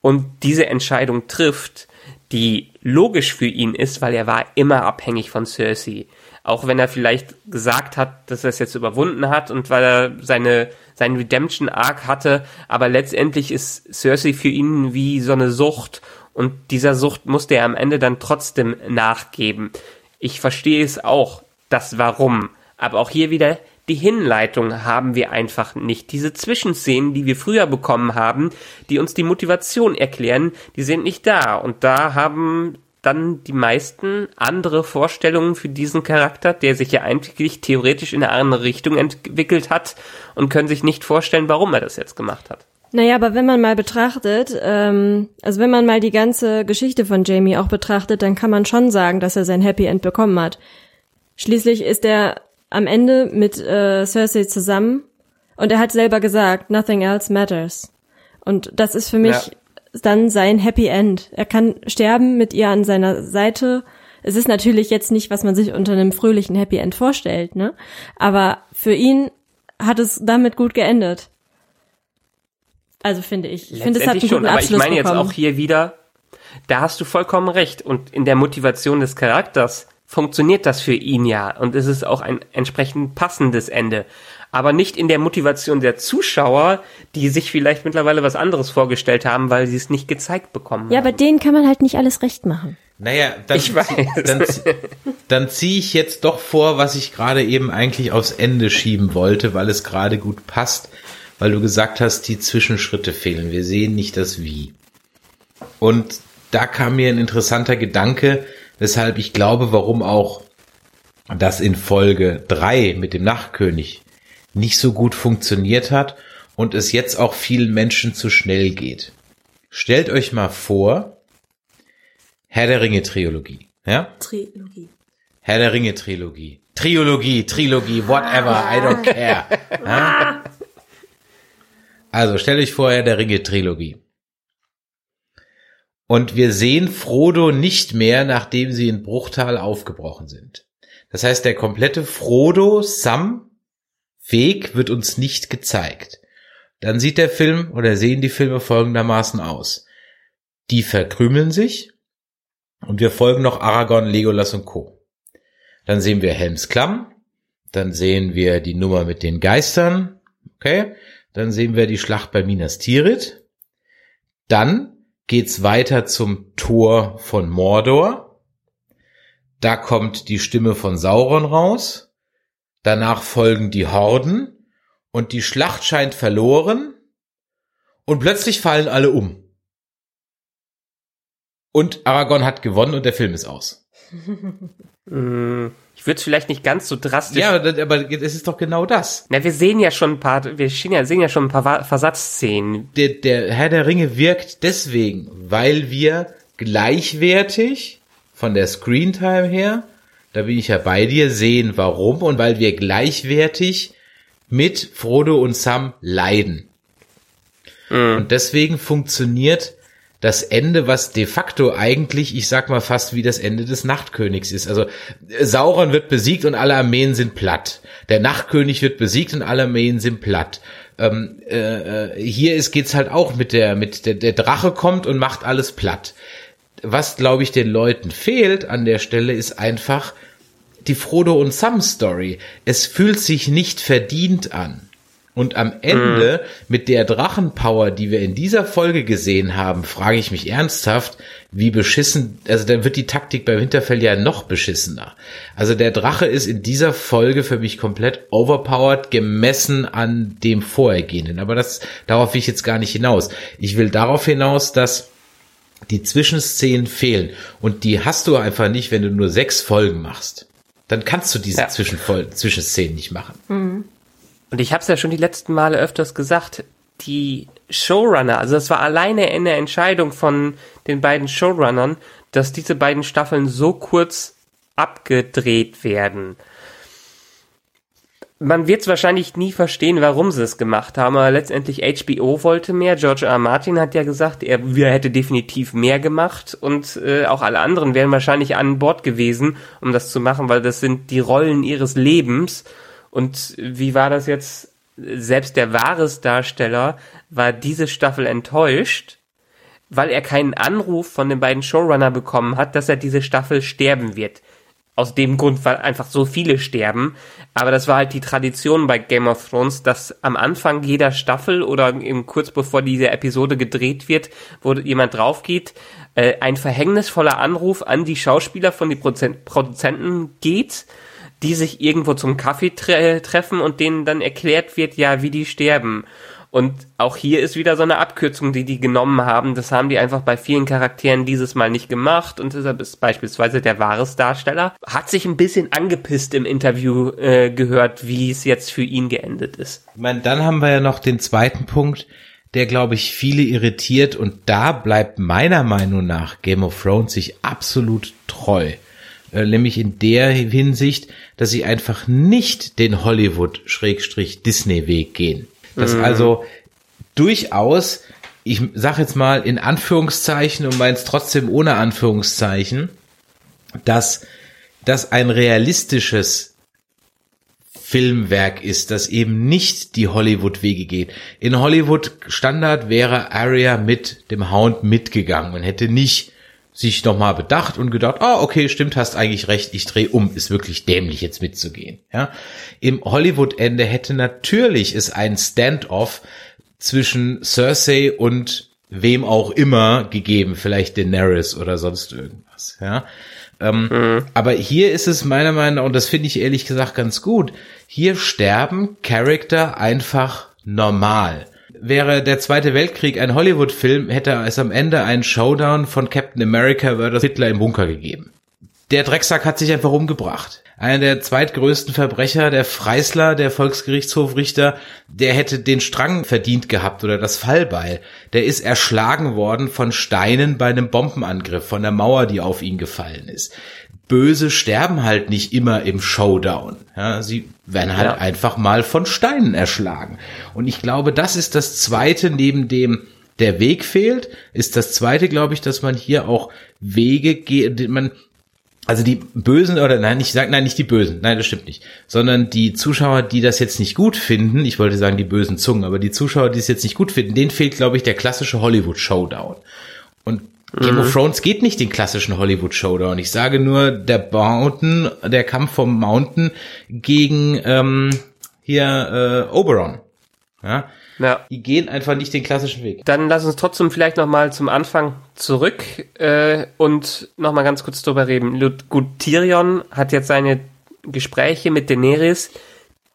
C: und diese Entscheidung trifft, die logisch für ihn ist, weil er war immer abhängig von Cersei. Auch wenn er vielleicht gesagt hat, dass er es jetzt überwunden hat und weil er seine, seinen Redemption Arc hatte, aber letztendlich ist Cersei für ihn wie so eine Sucht und dieser Sucht musste er am Ende dann trotzdem nachgeben. Ich verstehe es auch, das Warum. Aber auch hier wieder, die Hinleitung haben wir einfach nicht. Diese Zwischenszenen, die wir früher bekommen haben, die uns die Motivation erklären, die sind nicht da. Und da haben dann die meisten andere Vorstellungen für diesen Charakter, der sich ja eigentlich theoretisch in eine andere Richtung entwickelt hat und können sich nicht vorstellen, warum er das jetzt gemacht hat.
E: Naja, aber wenn man mal betrachtet, ähm, also wenn man mal die ganze Geschichte von Jamie auch betrachtet, dann kann man schon sagen, dass er sein Happy End bekommen hat. Schließlich ist er am Ende mit äh, Cersei zusammen und er hat selber gesagt, nothing else matters. Und das ist für mich ja. dann sein Happy End. Er kann sterben mit ihr an seiner Seite. Es ist natürlich jetzt nicht, was man sich unter einem fröhlichen Happy End vorstellt, ne? Aber für ihn hat es damit gut geendet. Also finde ich. Ich finde, es hat einen guten schon, aber Abschluss
C: ich meine
E: bekommen.
C: jetzt auch hier wieder, da hast du vollkommen recht. Und in der Motivation des Charakters funktioniert das für ihn ja und es ist auch ein entsprechend passendes Ende. Aber nicht in der Motivation der Zuschauer, die sich vielleicht mittlerweile was anderes vorgestellt haben, weil sie es nicht gezeigt bekommen
E: ja, haben. Ja, aber denen kann man halt nicht alles recht machen.
D: Naja, dann, ich weiß. dann, dann ziehe ich jetzt doch vor, was ich gerade eben eigentlich aufs Ende schieben wollte, weil es gerade gut passt, weil du gesagt hast, die Zwischenschritte fehlen. Wir sehen nicht das Wie. Und da kam mir ein interessanter Gedanke, weshalb ich glaube, warum auch das in Folge drei mit dem Nachtkönig nicht so gut funktioniert hat und es jetzt auch vielen Menschen zu schnell geht. Stellt euch mal vor, Herr der Ringe Trilogie, ja?
E: Trilogie.
D: Herr der Ringe Trilogie. Trilogie, Trilogie, whatever, I don't care. Ja? Also stellt euch vor, Herr der Ringe Trilogie. Und wir sehen Frodo nicht mehr, nachdem sie in Bruchtal aufgebrochen sind. Das heißt, der komplette Frodo-Sam-Weg wird uns nicht gezeigt. Dann sieht der Film oder sehen die Filme folgendermaßen aus. Die verkrümeln sich und wir folgen noch Aragorn, Legolas und Co. Dann sehen wir Helms Klamm, dann sehen wir die Nummer mit den Geistern, okay, dann sehen wir die Schlacht bei Minas Tirith, dann geht's weiter zum Tor von Mordor. Da kommt die Stimme von Sauron raus. Danach folgen die Horden und die Schlacht scheint verloren und plötzlich fallen alle um. Und Aragorn hat gewonnen und der Film ist aus.
C: Ich würde es vielleicht nicht ganz so drastisch.
D: Ja, aber, es ist doch genau das.
C: Na, wir sehen ja schon ein paar, wir sehen ja, schon ein paar Versatzszenen.
D: Der, der Herr der Ringe wirkt deswegen, weil wir gleichwertig von der Screentime her, da bin ich ja bei dir, sehen warum und weil wir gleichwertig mit Frodo und Sam leiden. Und deswegen funktioniert das Ende, was de facto eigentlich, ich sag mal fast wie das Ende des Nachtkönigs ist. Also äh, Sauron wird besiegt und alle Armeen sind platt. Der Nachtkönig wird besiegt und alle Armeen sind platt. Ähm, äh, äh, hier ist geht's halt auch mit der mit der, der Drache kommt und macht alles platt. Was glaube ich den Leuten fehlt an der Stelle ist einfach die Frodo und Sam Story. Es fühlt sich nicht verdient an. Und am Ende mit der Drachenpower, die wir in dieser Folge gesehen haben, frage ich mich ernsthaft, wie beschissen, also dann wird die Taktik beim Hinterfell ja noch beschissener. Also der Drache ist in dieser Folge für mich komplett overpowered, gemessen an dem vorhergehenden. Aber das, darauf will ich jetzt gar nicht hinaus. Ich will darauf hinaus, dass die Zwischenszenen fehlen. Und die hast du einfach nicht, wenn du nur sechs Folgen machst. Dann kannst du diese
C: Ja.
D: Zwischenfol Zwischenszenen nicht machen.
C: Und ich habe es ja schon die letzten Male öfters gesagt, die Showrunner, also das war alleine eine Entscheidung von den beiden Showrunnern, dass diese beiden Staffeln so kurz abgedreht werden. Man wird es wahrscheinlich nie verstehen, warum sie es gemacht haben, aber letztendlich HBO wollte mehr. George R. R. Martin hat ja gesagt, er, er hätte definitiv mehr gemacht und äh, auch alle anderen wären wahrscheinlich an Bord gewesen, um das zu machen, weil das sind die Rollen ihres Lebens. Und wie war das jetzt? Selbst der Wahres-Darsteller war diese Staffel enttäuscht, weil er keinen Anruf von den beiden Showrunner bekommen hat, dass er diese Staffel sterben wird. Aus dem Grund, weil einfach so viele sterben. Aber das war halt die Tradition bei Game of Thrones, dass am Anfang jeder Staffel oder eben kurz bevor diese Episode gedreht wird, wo jemand drauf geht, äh, ein verhängnisvoller Anruf an die Schauspieler von den Produzenten geht, die sich irgendwo zum Kaffee tre treffen und denen dann erklärt wird, ja, wie die sterben. Und auch hier ist wieder so eine Abkürzung, die die genommen haben. Das haben die einfach bei vielen Charakteren dieses Mal nicht gemacht. Und deshalb ist beispielsweise der Wahres-Darsteller, hat sich ein bisschen angepisst im Interview äh, gehört, wie es jetzt für ihn geendet ist.
D: Ich meine, dann haben wir ja noch den zweiten Punkt, der, glaube ich, viele irritiert. Und da bleibt meiner Meinung nach Game of Thrones sich absolut treu. Äh, nämlich in der Hinsicht, dass sie einfach nicht den Hollywood-Disney-Weg gehen. Dass also durchaus, ich sag jetzt mal in Anführungszeichen und meins trotzdem ohne Anführungszeichen, dass das ein realistisches Filmwerk ist, das eben nicht die Hollywood-Wege geht. In Hollywood Standard wäre Arya mit dem Hound mitgegangen und hätte nicht sich nochmal bedacht und gedacht, ah, okay, stimmt, hast eigentlich recht, ich drehe um, ist wirklich dämlich jetzt mitzugehen. Ja, Im Hollywood-Ende hätte natürlich es ein Standoff zwischen Cersei und wem auch immer gegeben, vielleicht Daenerys oder sonst irgendwas. Ja, ähm, aber hier ist es meiner Meinung nach, und das finde ich ehrlich gesagt ganz gut, hier sterben Charakter einfach normal. Wäre der Zweite Weltkrieg ein Hollywood-Film, hätte es am Ende einen Showdown von Captain America versus Hitler im Bunker gegeben. der Drecksack hat sich einfach umgebracht. Einer der zweitgrößten Verbrecher, der Freisler, der Volksgerichtshofrichter, der hätte den Strang verdient gehabt oder das Fallbeil. Der ist erschlagen worden von Steinen bei einem Bombenangriff von der Mauer, die auf ihn gefallen ist. Böse sterben halt nicht immer im Showdown. Ja, sie werden halt
C: Ja.
D: einfach mal von Steinen erschlagen. Und ich glaube, das ist das zweite neben dem der Weg fehlt, ist das zweite, glaube ich, dass man hier auch Wege geht, man also die Bösen oder nein, ich sage nein, nicht die Bösen, nein, das stimmt nicht, sondern die Zuschauer, die das jetzt nicht gut finden, ich wollte sagen die bösen Zungen, aber die Zuschauer, die es jetzt nicht gut finden, denen fehlt, glaube ich, der klassische Hollywood Showdown. Und Game of Thrones geht nicht den klassischen Hollywood Showdown. Ich sage nur der Mountain, der Kampf vom Mountain gegen ähm, hier äh, Oberon. Ja,
C: Ja.
D: die gehen einfach nicht den klassischen Weg.
C: Dann lass uns trotzdem vielleicht noch mal zum Anfang zurück äh, und noch mal ganz kurz drüber reden. Gut, Tyrion hat jetzt seine Gespräche mit Daenerys,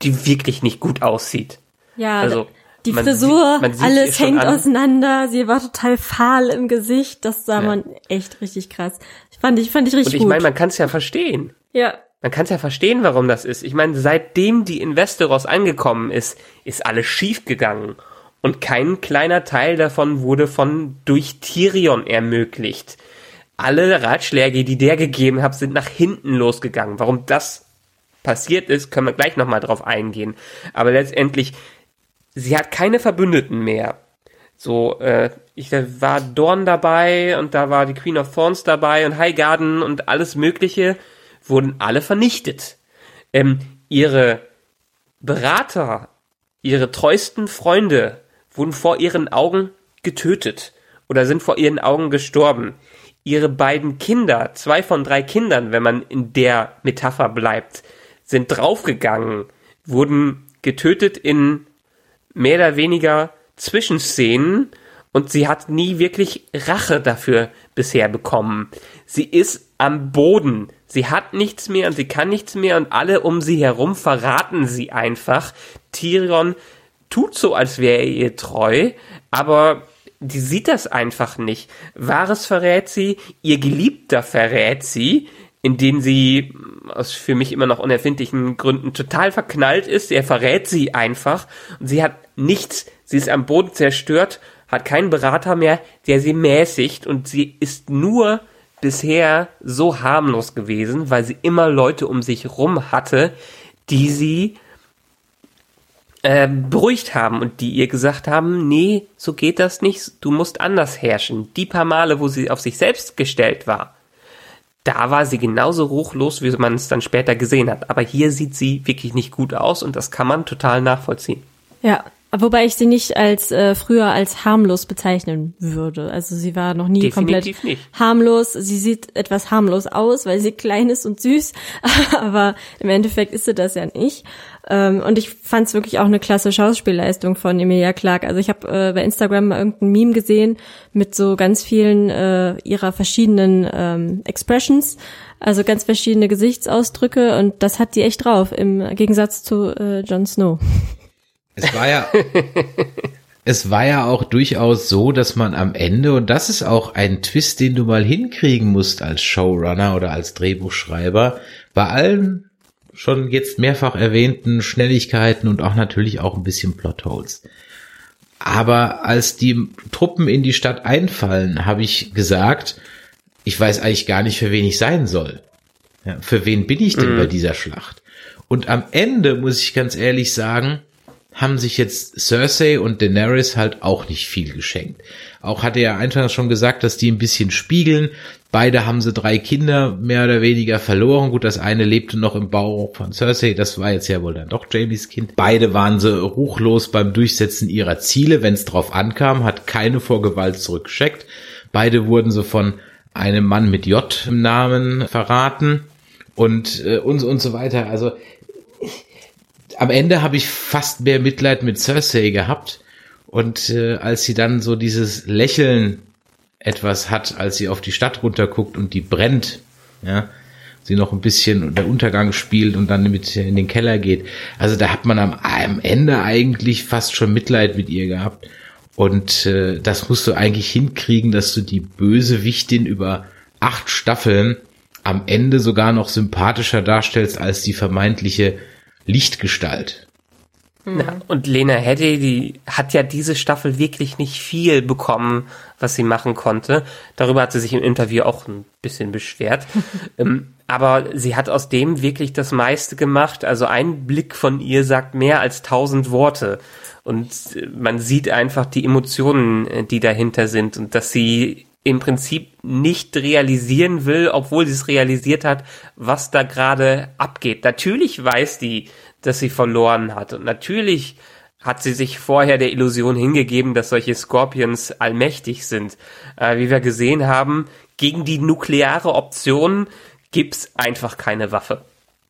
C: die wirklich nicht gut aussieht.
E: Ja,
C: Also,
E: die
C: man
E: Frisur,
C: sieht- ihr
E: alles hängt
C: an.
E: auseinander. Sie war total fahl im Gesicht. Das sah man echt richtig krass. Fand ich, fand ich
C: Und
E: richtig
C: ich
E: gut.
C: meine, man kann es ja verstehen.
E: ja,
C: Man kann es ja verstehen, warum das ist. Ich meine, seitdem die in Westeros angekommen ist, ist alles schief gegangen. Und kein kleiner Teil davon wurde von durch Tyrion ermöglicht. Alle Ratschläge, die der gegeben hat, sind nach hinten losgegangen. Warum das passiert ist, können wir gleich nochmal drauf eingehen. Aber letztendlich, sie hat keine Verbündeten mehr. So, äh, ich, da war Dorn dabei und da war die Queen of Thorns dabei und Highgarden und alles Mögliche wurden alle vernichtet. Ähm, ihre Berater, ihre treuesten Freunde wurden vor ihren Augen getötet oder sind vor ihren Augen gestorben. Ihre beiden Kinder, zwei von drei Kindern, wenn man in der Metapher bleibt, sind draufgegangen, wurden getötet in mehr oder weniger Zwischenszenen und sie hat nie wirklich Rache dafür bisher bekommen. Sie ist am Boden. Sie hat nichts mehr und sie kann nichts mehr und alle um sie herum verraten sie einfach. Tyrion tut so, als wäre er ihr treu, aber die sieht das einfach nicht. Wahres verrät sie, ihr Geliebter verrät sie, in den sie aus für mich immer noch unerfindlichen Gründen total verknallt ist. Er verrät sie einfach und sie hat nichts. Sie ist am Boden zerstört, hat keinen Berater mehr, der sie mäßigt und sie ist nur bisher so harmlos gewesen, weil sie immer Leute um sich rum hatte, die sie äh, beruhigt haben und die ihr gesagt haben, nee, so geht das nicht, du musst anders herrschen. Die paar Male, wo sie auf sich selbst gestellt war, da war sie genauso ruchlos, wie man es dann später gesehen hat. Aber hier sieht sie wirklich nicht gut aus und das kann man total nachvollziehen.
E: ja. Wobei ich sie nicht als äh, früher als harmlos bezeichnen würde. Also sie war noch nie
C: Definitiv
E: komplett
C: nicht.
E: harmlos. Sie sieht etwas harmlos aus, weil sie klein ist und süß. Aber im Endeffekt ist sie das ja nicht. Ähm, und ich fand es wirklich auch eine klasse Schauspielleistung von Emilia Clarke. Also ich habe äh, bei Instagram mal irgendein Meme gesehen mit so ganz vielen äh, ihrer verschiedenen ähm, Expressions. Also ganz verschiedene Gesichtsausdrücke und das hat die echt drauf, im Gegensatz zu äh, Jon Snow.
D: Es war ja, es war ja auch durchaus so, dass man am Ende, und das ist auch ein Twist, den du mal hinkriegen musst als Showrunner oder als Drehbuchschreiber, bei allen schon jetzt mehrfach erwähnten Schnelligkeiten und auch natürlich auch ein bisschen Plotholes. Aber als die Truppen in die Stadt einfallen, habe ich gesagt, ich weiß eigentlich gar nicht, für wen ich sein soll. Ja, für wen bin ich denn bei dieser Schlacht? Und am Ende, muss ich ganz ehrlich sagen, haben sich jetzt Cersei und Daenerys halt auch nicht viel geschenkt. Auch hatte er anfangs schon gesagt, dass die ein bisschen spiegeln. Beide haben sie drei Kinder mehr oder weniger verloren. Gut, das eine lebte noch im Bauch von Cersei, das war jetzt ja wohl dann doch Jamies Kind. Beide waren sie ruchlos beim Durchsetzen ihrer Ziele, wenn es drauf ankam, hat keine vor Gewalt zurückgescheckt. Beide wurden so von einem Mann mit J im Namen verraten und äh, und, und so weiter. Also am Ende habe ich fast mehr Mitleid mit Cersei gehabt. Und äh, als sie dann so dieses Lächeln etwas hat, als sie auf die Stadt runterguckt und die brennt, ja, sie noch ein bisschen der Untergang spielt und dann mit in den Keller geht. Also da hat man am, am Ende eigentlich fast schon Mitleid mit ihr gehabt. Und äh, das musst du eigentlich hinkriegen, dass du die Bösewichtin über acht Staffeln am Ende sogar noch sympathischer darstellst als die vermeintliche Lichtgestalt.
C: Ja, und Lena Headey, die hat ja diese Staffel wirklich nicht viel bekommen, was sie machen konnte. Darüber hat sie sich im Interview auch ein bisschen beschwert. ähm, aber sie hat aus dem wirklich das meiste gemacht. Also ein Blick von ihr sagt mehr als tausend Worte. Und äh, man sieht einfach die Emotionen, äh, die dahinter sind und dass sie im Prinzip nicht realisieren will, obwohl sie es realisiert hat, was da gerade abgeht. Natürlich weiß die, dass sie verloren hat und natürlich hat sie sich vorher der Illusion hingegeben, dass solche Scorpions allmächtig sind. Äh, wie wir gesehen haben, gegen die nukleare Option gibt's einfach keine Waffe.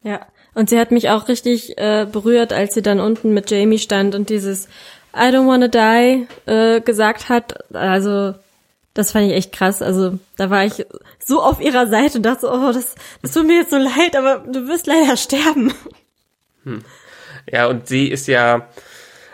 E: Ja, und sie hat mich auch richtig äh, berührt, als sie dann unten mit Jamie stand und dieses I don't wanna die äh, gesagt hat. Also das fand ich echt krass. Also da war ich so auf ihrer Seite und dachte oh, das, das tut mir jetzt so leid, aber du wirst leider sterben.
C: Hm. Ja, und sie ist ja,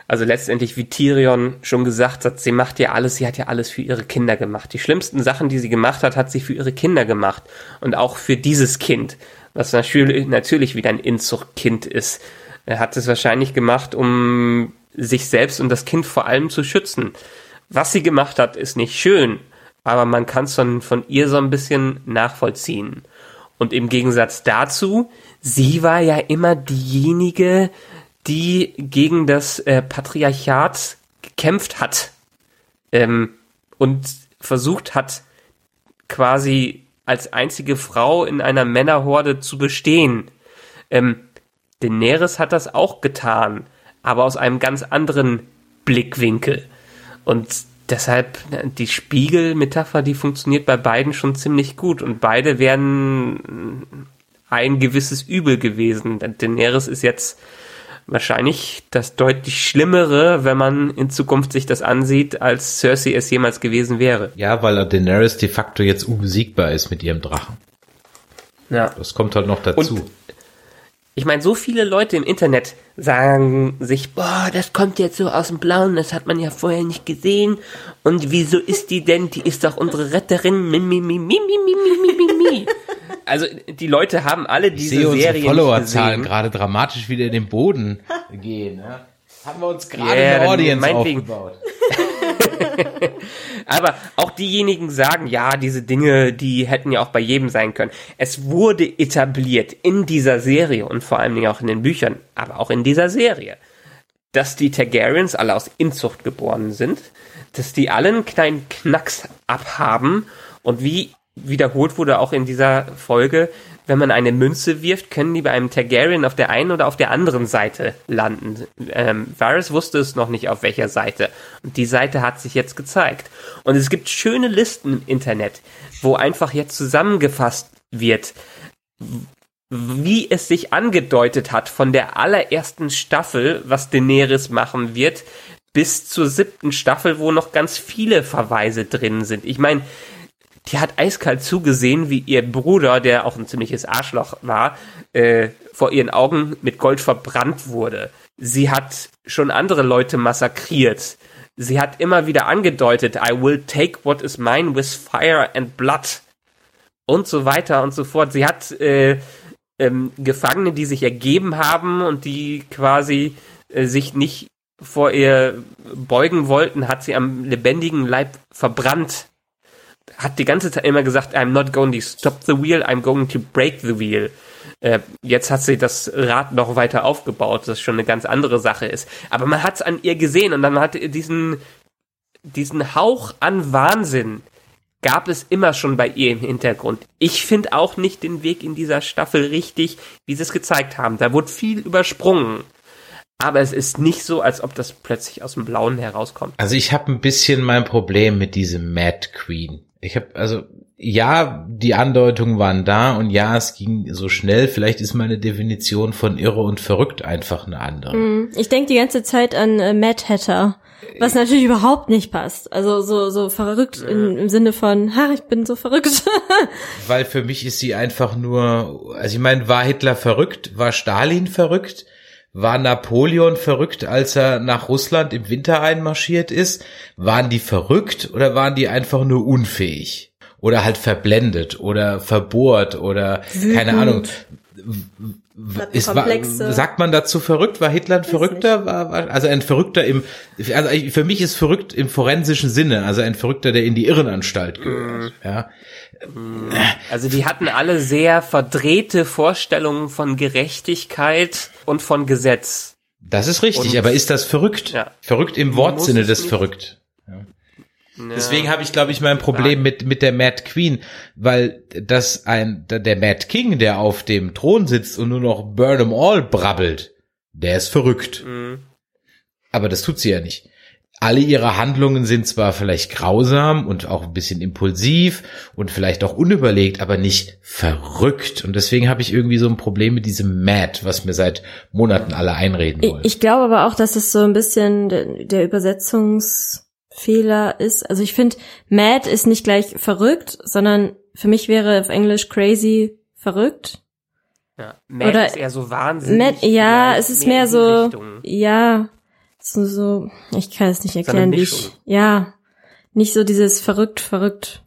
C: also letztendlich, wie Tyrion schon gesagt hat, sie macht ja alles, sie hat ja alles für ihre Kinder gemacht. Die schlimmsten Sachen, die sie gemacht hat, hat sie für ihre Kinder gemacht. Und auch für dieses Kind, was natürlich, natürlich wieder ein Inzuchtkind ist. Er hat es wahrscheinlich gemacht, um sich selbst und das Kind vor allem zu schützen. Was sie gemacht hat, ist nicht schön, aber man kann es von, von ihr so ein bisschen nachvollziehen. Und im Gegensatz dazu, sie war ja immer diejenige, die gegen das äh, Patriarchat gekämpft hat ähm, und versucht hat, quasi als einzige Frau in einer Männerhorde zu bestehen. Ähm, Daenerys hat das auch getan, aber aus einem ganz anderen Blickwinkel. Und deshalb die Spiegelmetapher, die funktioniert bei beiden schon ziemlich gut und beide wären ein gewisses Übel gewesen. Daenerys ist jetzt wahrscheinlich das deutlich Schlimmere, wenn man in Zukunft sich das ansieht, als Cersei es jemals gewesen wäre.
D: Ja, weil Daenerys de facto jetzt unbesiegbar ist mit ihrem Drachen.
C: Ja.
D: Das kommt halt noch dazu.
C: Und ich meine, so viele Leute im Internet sagen sich, boah, das kommt jetzt so aus dem Blauen, das hat man ja vorher nicht gesehen. Und wieso ist die denn? Die ist doch unsere Retterin. Also die Leute haben alle diese
D: ich sehe
C: Serien.
D: Followerzahlen gerade dramatisch wieder in den Boden gehen. Ne? Haben wir uns gerade
C: yeah,
D: eine Audience aufgebaut.
C: Aber auch diejenigen sagen, ja, diese Dinge, die hätten ja auch bei jedem sein können. Es wurde etabliert in dieser Serie und vor allen Dingen auch in den Büchern, aber auch in dieser Serie, dass die Targaryens alle aus Inzucht geboren sind, dass die alle einen kleinen Knacks abhaben und wie wiederholt wurde auch in dieser Folge, wenn man eine Münze wirft, können die bei einem Targaryen auf der einen oder auf der anderen Seite landen. Ähm, Varys wusste es noch nicht, auf welcher Seite. Und die Seite hat sich jetzt gezeigt. Und es gibt schöne Listen im Internet, wo einfach jetzt zusammengefasst wird, wie es sich angedeutet hat von der allerersten Staffel, was Daenerys machen wird, bis zur siebten Staffel, wo noch ganz viele Verweise drin sind. Ich meine, die hat eiskalt zugesehen, wie ihr Bruder, der auch ein ziemliches Arschloch war, äh, vor ihren Augen mit Gold verbrannt wurde. Sie hat schon andere Leute massakriert. Sie hat immer wieder angedeutet, I will take what is mine with fire and blood. Und so weiter und so fort. Sie hat äh, ähm, Gefangene, die sich ergeben haben und die quasi äh, sich nicht vor ihr beugen wollten, hat sie am lebendigen Leib verbrannt hat die ganze Zeit immer gesagt, I'm not going to stop the wheel, I'm going to break the wheel. Äh, jetzt hat sie das Rad noch weiter aufgebaut, das schon eine ganz andere Sache ist. Aber man hat es an ihr gesehen und dann hat diesen, diesen Hauch an Wahnsinn gab es immer schon bei ihr im Hintergrund. Ich finde auch nicht den Weg in dieser Staffel richtig, wie sie es gezeigt haben. Da wurde viel übersprungen. Aber es ist nicht so, als ob das plötzlich aus dem Blauen herauskommt.
D: Also ich habe ein bisschen mein Problem mit diesem Mad Queen. Ich habe also ja, die Andeutungen waren da und ja, es ging so schnell. Vielleicht ist meine Definition von irre und verrückt einfach eine andere.
E: Mm, Ich denke die ganze Zeit an äh, Mad Hatter, was natürlich überhaupt nicht passt. Also so so verrückt in, im Sinne von, ha, ich bin so verrückt.
D: Weil für mich ist sie einfach nur, also ich meine, war Hitler verrückt? War Stalin verrückt? War Napoleon verrückt, als er nach Russland im Winter einmarschiert ist? Waren die verrückt oder waren die einfach nur unfähig? oder halt verblendet oder verbohrt oder keine Ahnung. Ist, war, sagt man dazu verrückt? War Hitler ein Verrückter? War, war, also ein Verrückter im, also für mich ist verrückt im forensischen Sinne, also ein Verrückter, der in die Irrenanstalt gehört. Ja.
C: Also die hatten alle sehr verdrehte Vorstellungen von Gerechtigkeit und von Gesetz.
D: Das ist richtig,
C: Und-
D: aber ist das verrückt?
C: Ja.
D: Verrückt im Wortsinne
C: es
D: des
C: nicht.
D: verrückt.
C: Ja.
D: Deswegen habe ich, glaube ich, mein Problem mit, mit der Mad Queen, weil das ein, der der Mad King, der auf dem Thron sitzt und nur noch Burn 'em All brabbelt, der ist verrückt.
C: Mhm.
D: Aber das tut sie ja nicht. Alle ihre Handlungen sind zwar vielleicht grausam und auch ein bisschen impulsiv und vielleicht auch unüberlegt, aber nicht verrückt. Und deswegen habe ich irgendwie so ein Problem mit diesem Mad, was mir seit Monaten alle einreden
E: Ich,
D: wollen.
E: ich glaube aber auch, dass es so ein bisschen der, der Übersetzungsfehler ist. Also ich finde, mad ist nicht gleich verrückt, sondern für mich wäre auf Englisch crazy verrückt.
C: Ja. Mad
E: Oder-
C: ist eher so wahnsinnig.
E: Mad, ja, es ist mehr so,
C: Richtung.
E: ja, so, so, ich kann es nicht erklären, wie ich, ja, nicht so dieses verrückt, verrückt.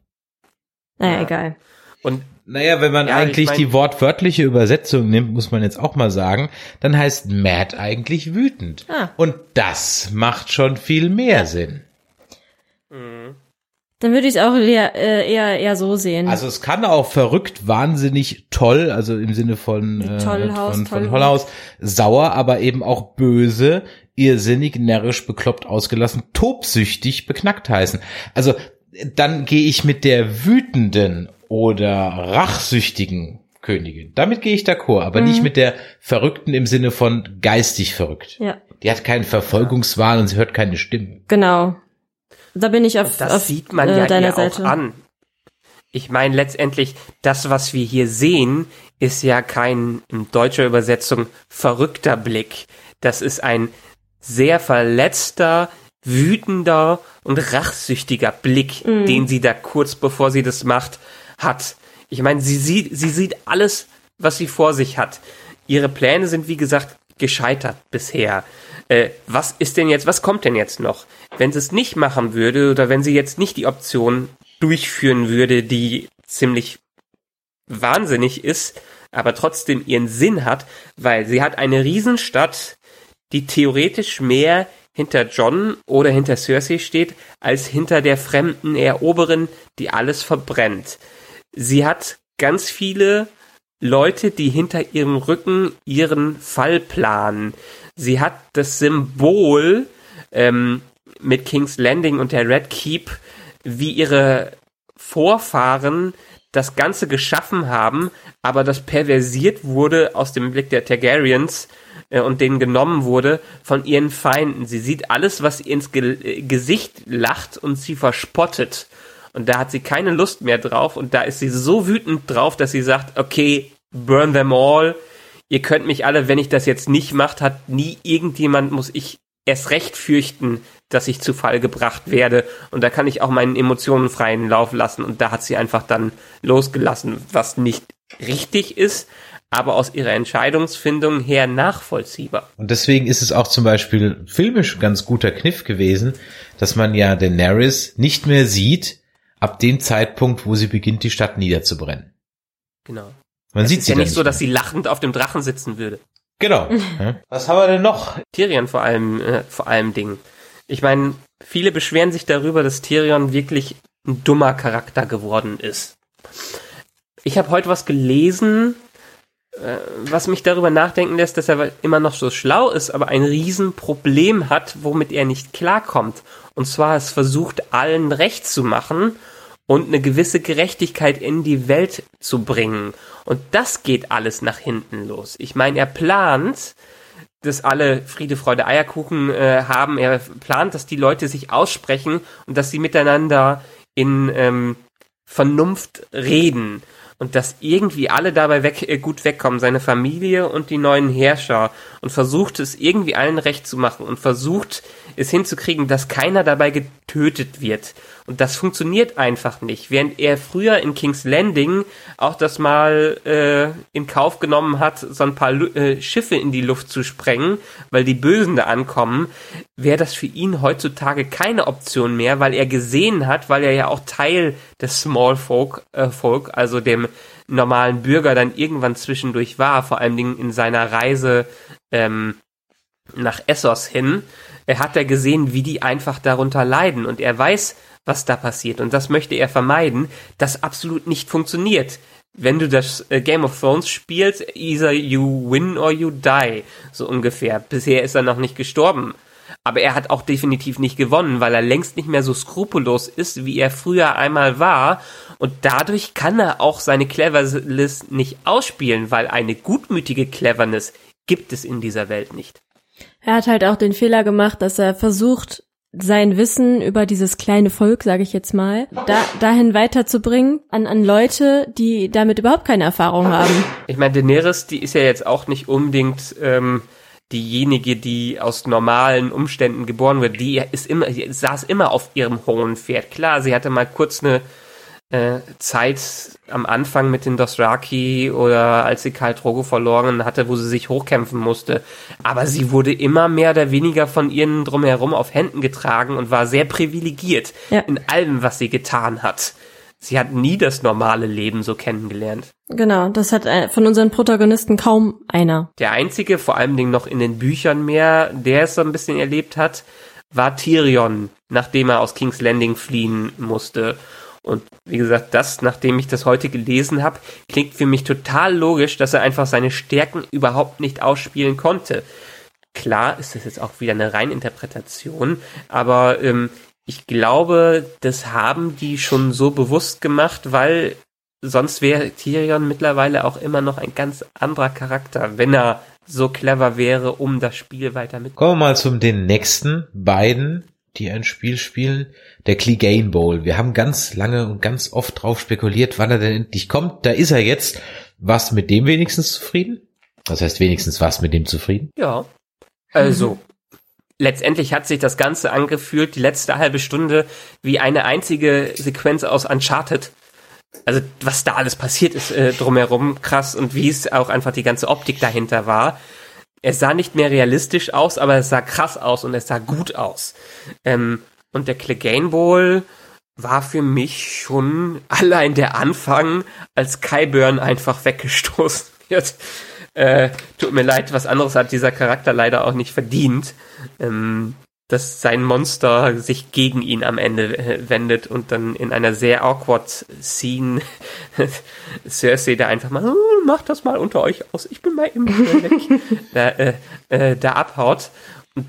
E: Naja,
C: Ja.
E: egal.
C: Und
D: Naja, wenn man
C: Ja, ich
D: eigentlich
C: mein-
D: die wortwörtliche Übersetzung nimmt, muss man jetzt auch mal sagen, dann heißt mad eigentlich wütend.
E: Ah.
D: Und das macht schon viel mehr Sinn.
E: Dann würde ich es auch eher, äh, eher, eher so sehen.
D: Also es kann auch verrückt, wahnsinnig toll, also im Sinne von, äh,
E: Tollhaus,
D: von, von
E: Tollhut.
D: Hollhaus, sauer, aber eben auch böse, irrsinnig, närrisch, bekloppt, ausgelassen, tobsüchtig, beknackt heißen. Also dann gehe ich mit der wütenden oder rachsüchtigen Königin. Damit gehe ich d'accord, aber nicht mit der Verrückten im Sinne von geistig verrückt.
E: ja,
D: Die hat keinen Verfolgungswahn und sie hört keine Stimmen.
E: genau. Da bin ich auf,
C: das
E: auf
C: sieht man
E: äh,
C: ja
E: deiner
C: ihr
E: Seite.
C: auch an. Ich meine letztendlich, das, was wir hier sehen, ist ja kein in deutscher Übersetzung verrückter Blick. Das ist ein sehr verletzter, wütender und rachsüchtiger Blick, den sie da kurz bevor sie das macht, hat. Ich meine, sie sieht, sie sieht alles, was sie vor sich hat. Ihre Pläne sind, wie gesagt, gescheitert bisher. Äh, was ist denn jetzt, was kommt denn jetzt noch? Wenn sie es nicht machen würde oder wenn sie jetzt nicht die Option durchführen würde, die ziemlich wahnsinnig ist, aber trotzdem ihren Sinn hat, weil sie hat eine Riesenstadt, die theoretisch mehr hinter John oder hinter Cersei steht, als hinter der fremden Eroberin, die alles verbrennt. Sie hat ganz viele Leute, die hinter ihrem Rücken ihren Fall planen. Sie hat das Symbol ähm, mit King's Landing und der Red Keep, wie ihre Vorfahren das Ganze geschaffen haben, aber das perversiert wurde aus dem Blick der Targaryens und denen genommen wurde von ihren Feinden. Sie sieht alles, was ihr ins Ge äh, Gesicht lacht und sie verspottet. Und da hat sie keine Lust mehr drauf und da ist sie so wütend drauf, dass sie sagt, okay, burn them all. Ihr könnt mich alle, wenn ich das jetzt nicht macht, hat nie irgendjemand, muss ich erst recht fürchten, dass ich zu Fall gebracht werde. Und da kann ich auch meinen Emotionen freien Lauf lassen. Und da hat sie einfach dann losgelassen, was nicht richtig ist, aber aus ihrer Entscheidungsfindung her nachvollziehbar.
D: Und deswegen ist es auch zum Beispiel filmisch ein ganz guter Kniff gewesen, dass man ja Daenerys nicht mehr sieht, ab dem Zeitpunkt, wo sie beginnt, die Stadt niederzubrennen.
C: Genau.
D: Man
C: Es
D: sieht
C: ist
D: sie
C: ja nicht so,
D: mehr.
C: dass sie lachend auf dem Drachen sitzen würde.
D: Genau. Was haben wir denn noch?
C: Tyrion vor allem, äh, vor allem Dingen. Ich meine, viele beschweren sich darüber, dass Tyrion wirklich ein dummer Charakter geworden ist. Ich habe heute was gelesen, was mich darüber nachdenken lässt, dass er immer noch so schlau ist, aber ein Riesenproblem hat, womit er nicht klarkommt. Und zwar es versucht, allen recht zu machen und eine gewisse Gerechtigkeit in die Welt zu bringen. Und das geht alles nach hinten los. Ich meine, er plant, dass alle Friede, Freude, Eierkuchen äh, haben. Er plant, dass die Leute sich aussprechen und dass sie miteinander in ähm, Vernunft reden und dass irgendwie alle dabei weg, äh, gut wegkommen, seine Familie und die neuen Herrscher und versucht es irgendwie allen recht zu machen und versucht es hinzukriegen, dass keiner dabei ge getötet wird. Und das funktioniert einfach nicht. Während er früher in King's Landing auch das mal äh, in Kauf genommen hat, so ein paar äh, Schiffe in die Luft zu sprengen, weil die Bösen da ankommen, wäre das für ihn heutzutage keine Option mehr, weil er gesehen hat, weil er ja auch Teil des Small Folk, äh, Folk also dem normalen Bürger dann irgendwann zwischendurch war, vor allen Dingen in seiner Reise ähm, nach Essos hin, er hat er gesehen, wie die einfach darunter leiden und er weiß, was da passiert und das möchte er vermeiden, das absolut nicht funktioniert. Wenn du das äh, Game of Thrones spielst, either you win or you die, so ungefähr. Bisher ist er noch nicht gestorben. Aber er hat auch definitiv nicht gewonnen, weil er längst nicht mehr so skrupellos ist, wie er früher einmal war. Und dadurch kann er auch seine Cleverness nicht ausspielen, weil eine gutmütige Cleverness gibt es in dieser Welt nicht.
E: Er hat halt auch den Fehler gemacht, dass er versucht, sein Wissen über dieses kleine Volk, sage ich jetzt mal, da, dahin weiterzubringen an, an Leute, die damit überhaupt keine Erfahrung haben.
C: Ich meine, Daenerys, die ist ja jetzt auch nicht unbedingt ähm, diejenige, die aus normalen Umständen geboren wird. Die ist immer, die saß immer auf ihrem hohen Pferd. Klar, sie hatte mal kurz eine äh, Zeit am Anfang mit den Dothraki oder als sie Karl Drogo verloren hatte, wo sie sich hochkämpfen musste. Aber sie wurde immer mehr oder weniger von ihren drumherum auf Händen getragen und war sehr privilegiert ja. in allem, was sie getan hat. Sie hat nie das normale Leben so kennengelernt.
E: Genau, das hat äh, von unseren Protagonisten kaum einer.
C: Der einzige, vor allem Dingen noch in den Büchern mehr, der es so ein bisschen erlebt hat, war Tyrion, nachdem er aus King's Landing fliehen musste. Und wie gesagt, das, nachdem ich das heute gelesen habe, klingt für mich total logisch, dass er einfach seine Stärken überhaupt nicht ausspielen konnte. Klar ist das jetzt auch wieder eine Reininterpretation, aber ähm, ich glaube, das haben die schon so bewusst gemacht, weil sonst wäre Tyrion mittlerweile auch immer noch ein ganz anderer Charakter, wenn er so clever wäre, um das Spiel weiter mit.
D: Kommen wir mal zum den nächsten beiden die ein Spiel spielen, der Clegane Bowl. Wir haben ganz lange und ganz oft drauf spekuliert, wann er denn endlich kommt. Da ist er jetzt. Was mit dem wenigstens zufrieden? Das heißt wenigstens was mit dem zufrieden?
C: Ja. Also, letztendlich hat sich das Ganze angefühlt, die letzte halbe Stunde, wie eine einzige Sequenz aus Uncharted. Also, was da alles passiert ist äh, drumherum, krass, und wie es auch einfach die ganze Optik dahinter war es sah nicht mehr realistisch aus, aber es sah krass aus und es sah gut aus. Ähm, und der Clegane Bowl war für mich schon allein der Anfang, als Kai Burn einfach weggestoßen wird. Äh, tut mir leid, was anderes hat dieser Charakter leider auch nicht verdient. Ähm, dass sein Monster sich gegen ihn am Ende äh, wendet und dann in einer sehr awkward Scene Cersei da einfach mal, hm, macht das mal unter euch aus, ich bin mal eben weg, da, äh, äh, da abhaut.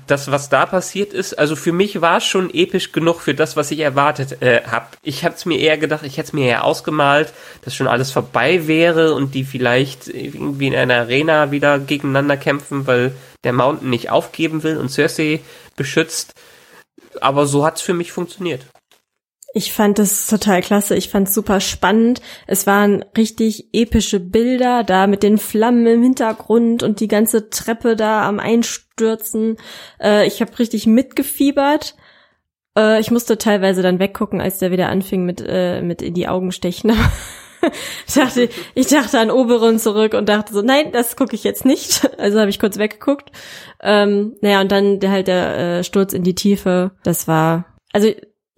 C: Das, was da passiert ist, also für mich war es schon episch genug für das, was ich erwartet äh, habe. Ich habe es mir eher gedacht, ich hätte es mir eher ausgemalt, dass schon alles vorbei wäre und die vielleicht irgendwie in einer Arena wieder gegeneinander kämpfen, weil der Mountain nicht aufgeben will und Cersei beschützt. Aber so hat's für mich funktioniert.
E: Ich fand es total klasse. Ich fand es super spannend. Es waren richtig epische Bilder da mit den Flammen im Hintergrund und die ganze Treppe da am Einstürzen. Äh, ich habe richtig mitgefiebert. Äh, ich musste teilweise dann weggucken, als der wieder anfing mit äh, mit in die Augen stechen. ich dachte, ich dachte an Oberon zurück und dachte so, nein, das gucke ich jetzt nicht. Also habe ich kurz weggeguckt. Ähm, naja, und dann der halt der äh, Sturz in die Tiefe. Das war, also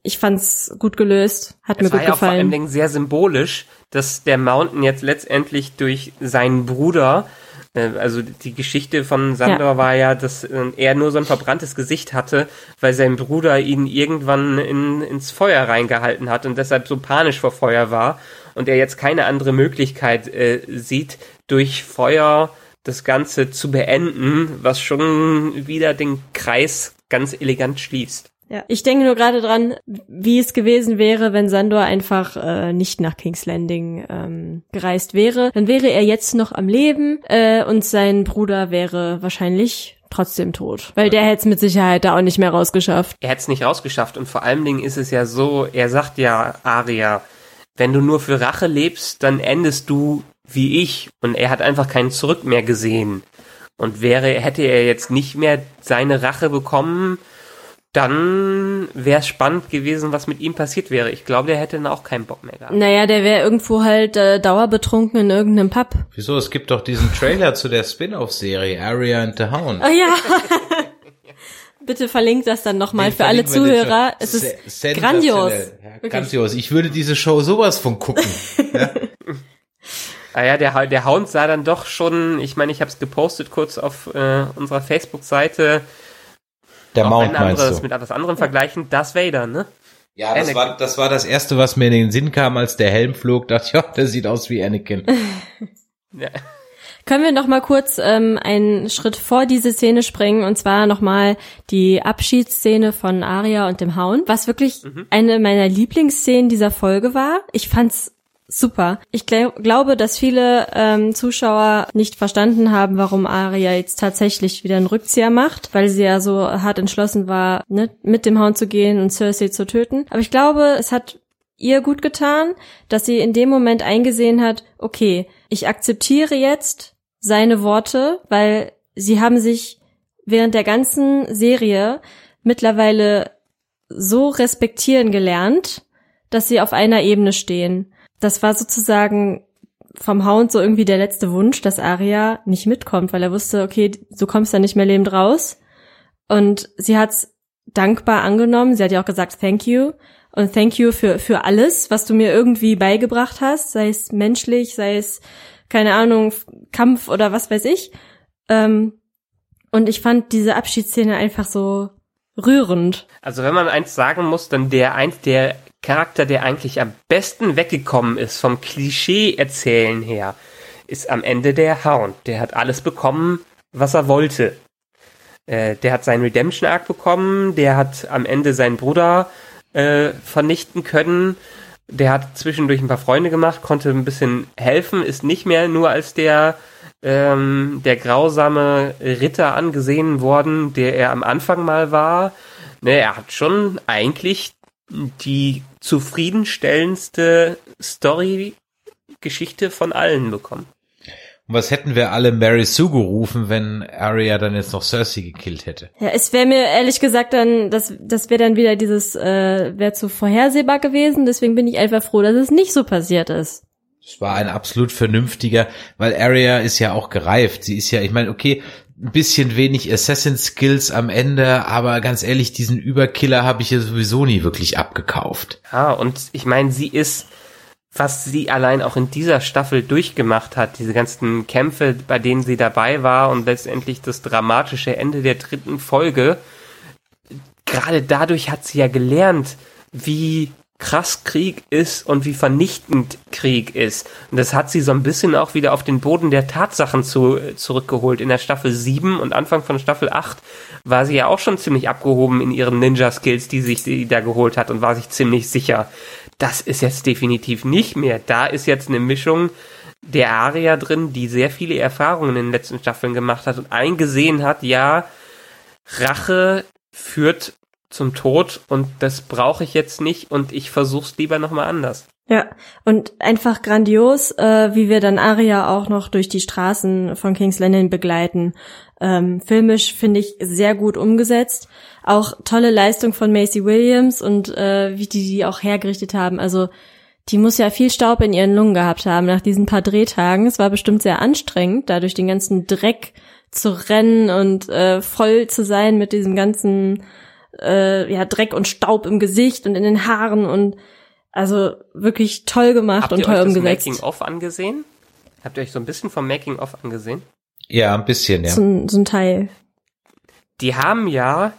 E: ich fand's gut gelöst, hat es mir gut ja gefallen. Vor allen
C: Dingen sehr symbolisch, dass der Mountain jetzt letztendlich durch seinen Bruder äh, also die Geschichte von Sandor ja. war ja, dass äh, er nur so ein verbranntes Gesicht hatte, weil sein Bruder ihn irgendwann in, ins Feuer reingehalten hat und deshalb so panisch vor Feuer war und er jetzt keine andere Möglichkeit äh, sieht, durch Feuer das Ganze zu beenden, was schon wieder den Kreis ganz elegant schließt.
E: Ja, ich denke nur gerade dran, wie es gewesen wäre, wenn Sandor einfach äh, nicht nach King's Landing ähm, gereist wäre. Dann wäre er jetzt noch am Leben äh, und sein Bruder wäre wahrscheinlich trotzdem tot. Weil der hätte es mit Sicherheit da auch nicht mehr rausgeschafft.
C: Er hätte es nicht rausgeschafft und vor allen Dingen ist es ja so, er sagt ja Aria, wenn du nur für Rache lebst, dann endest du wie ich. Und er hat einfach keinen Zurück mehr gesehen. Und wäre, hätte er jetzt nicht mehr seine Rache bekommen, dann wäre es spannend gewesen, was mit ihm passiert wäre. Ich glaube, der hätte dann auch keinen Bock mehr gehabt.
E: Naja, der wäre irgendwo halt äh, dauerbetrunken in irgendeinem Pub.
D: Wieso? Es gibt doch diesen Trailer zu der Spin-off-Serie Area and the Hound.
E: Oh ja. Bitte verlinkt das dann nochmal für alle Zuhörer. Es ist
D: Se-
E: grandios.
D: Ja, grandios. Ich würde diese Show sowas von gucken.
C: Ah ja, der, der Hound sah dann doch schon, ich meine, ich habe es gepostet kurz auf äh, unserer Facebook-Seite,
D: Der
C: auch
D: Mount
C: ein
D: meinst
C: anderes
D: du?
C: mit etwas anderem vergleichen, das Vader, ne?
D: Ja, das
C: Anakin.
D: war, das war das erste, was mir in den Sinn kam, als der Helm flog. Dachte ich, ja, der sieht aus wie Anakin.
C: Ja.
E: Können wir noch mal kurz ähm, einen Schritt vor diese Szene springen und zwar noch mal die Abschiedsszene von Arya und dem Hound, was wirklich eine meiner Lieblingsszenen dieser Folge war. Ich fand's super. Ich gl glaube, dass viele ähm, Zuschauer nicht verstanden haben, warum Arya jetzt tatsächlich wieder einen Rückzieher macht, weil sie ja so hart entschlossen war, ne, mit dem Hound zu gehen und Cersei zu töten. Aber ich glaube, es hat ihr gut getan, dass sie in dem Moment eingesehen hat, okay, ich akzeptiere jetzt seine Worte, weil sie haben sich während der ganzen Serie mittlerweile so respektieren gelernt, dass sie auf einer Ebene stehen. Das war sozusagen vom Hound so irgendwie der letzte Wunsch, dass Arya nicht mitkommt, weil er wusste, okay, du kommst da nicht mehr lebend raus. Und sie hat's dankbar angenommen. Sie hat ja auch gesagt, thank you. Und thank you für, für alles, was du mir irgendwie beigebracht hast, sei es menschlich, sei es, keine Ahnung, Kampf oder was weiß ich. Ähm, und ich fand diese Abschiedsszene einfach so rührend.
C: Also wenn man eins sagen muss, dann der eins der Charakter, der eigentlich am besten weggekommen ist vom Klischee-Erzählen her, ist am Ende der Hound. Der hat alles bekommen, was er wollte. Äh, der hat seinen Redemption-Arc bekommen, der hat am Ende seinen Bruder äh, vernichten können, der hat zwischendurch ein paar Freunde gemacht, konnte ein bisschen helfen, ist nicht mehr nur als der ähm, der grausame Ritter angesehen worden, der er am Anfang mal war. Ne, er hat schon eigentlich die zufriedenstellendste Story-Geschichte von allen bekommen.
D: Und was hätten wir alle Mary Sue gerufen, wenn Arya dann jetzt noch Cersei gekillt hätte?
E: Ja, es wäre mir ehrlich gesagt dann, das, das wäre dann wieder dieses, äh, wäre zu vorhersehbar gewesen. Deswegen bin ich einfach froh, dass es nicht so passiert ist.
D: Es war ein absolut vernünftiger, weil Arya ist ja auch gereift. Sie ist ja, ich meine, okay, bisschen wenig Assassin Skills am Ende, aber ganz ehrlich, diesen Überkiller habe ich ja sowieso nie wirklich abgekauft.
C: Ja, und ich meine, sie ist, was sie allein auch in dieser Staffel durchgemacht hat, diese ganzen Kämpfe, bei denen sie dabei war und letztendlich das dramatische Ende der dritten Folge, gerade dadurch hat sie ja gelernt, wie krass Krieg ist und wie vernichtend Krieg ist. Und das hat sie so ein bisschen auch wieder auf den Boden der Tatsachen zu, zurückgeholt. In der Staffel 7 und Anfang von Staffel 8 war sie ja auch schon ziemlich abgehoben in ihren Ninja-Skills, die sich die da geholt hat und war sich ziemlich sicher. Das ist jetzt definitiv nicht mehr. Da ist jetzt eine Mischung der Aria drin, die sehr viele Erfahrungen in den letzten Staffeln gemacht hat und eingesehen hat, ja, Rache führt zum Tod und das brauche ich jetzt nicht und ich versuch's lieber nochmal anders.
E: Ja, und einfach grandios, äh, wie wir dann Aria auch noch durch die Straßen von King's Landing begleiten. Ähm, filmisch finde ich sehr gut umgesetzt. Auch tolle Leistung von Macy Williams und äh, wie die die auch hergerichtet haben. Also die muss ja viel Staub in ihren Lungen gehabt haben nach diesen paar Drehtagen. Es war bestimmt sehr anstrengend, da durch den ganzen Dreck zu rennen und äh, voll zu sein mit diesem ganzen äh, ja, Dreck und Staub im Gesicht und in den Haaren und also wirklich toll gemacht
C: Habt
E: und
C: ihr
E: toll
C: euch das
E: umgesetzt.
C: Making-of angesehen? Habt ihr euch so ein bisschen vom Making-of angesehen?
D: Ja, ein bisschen, ja.
E: So, ein, so ein Teil.
C: Die haben ja,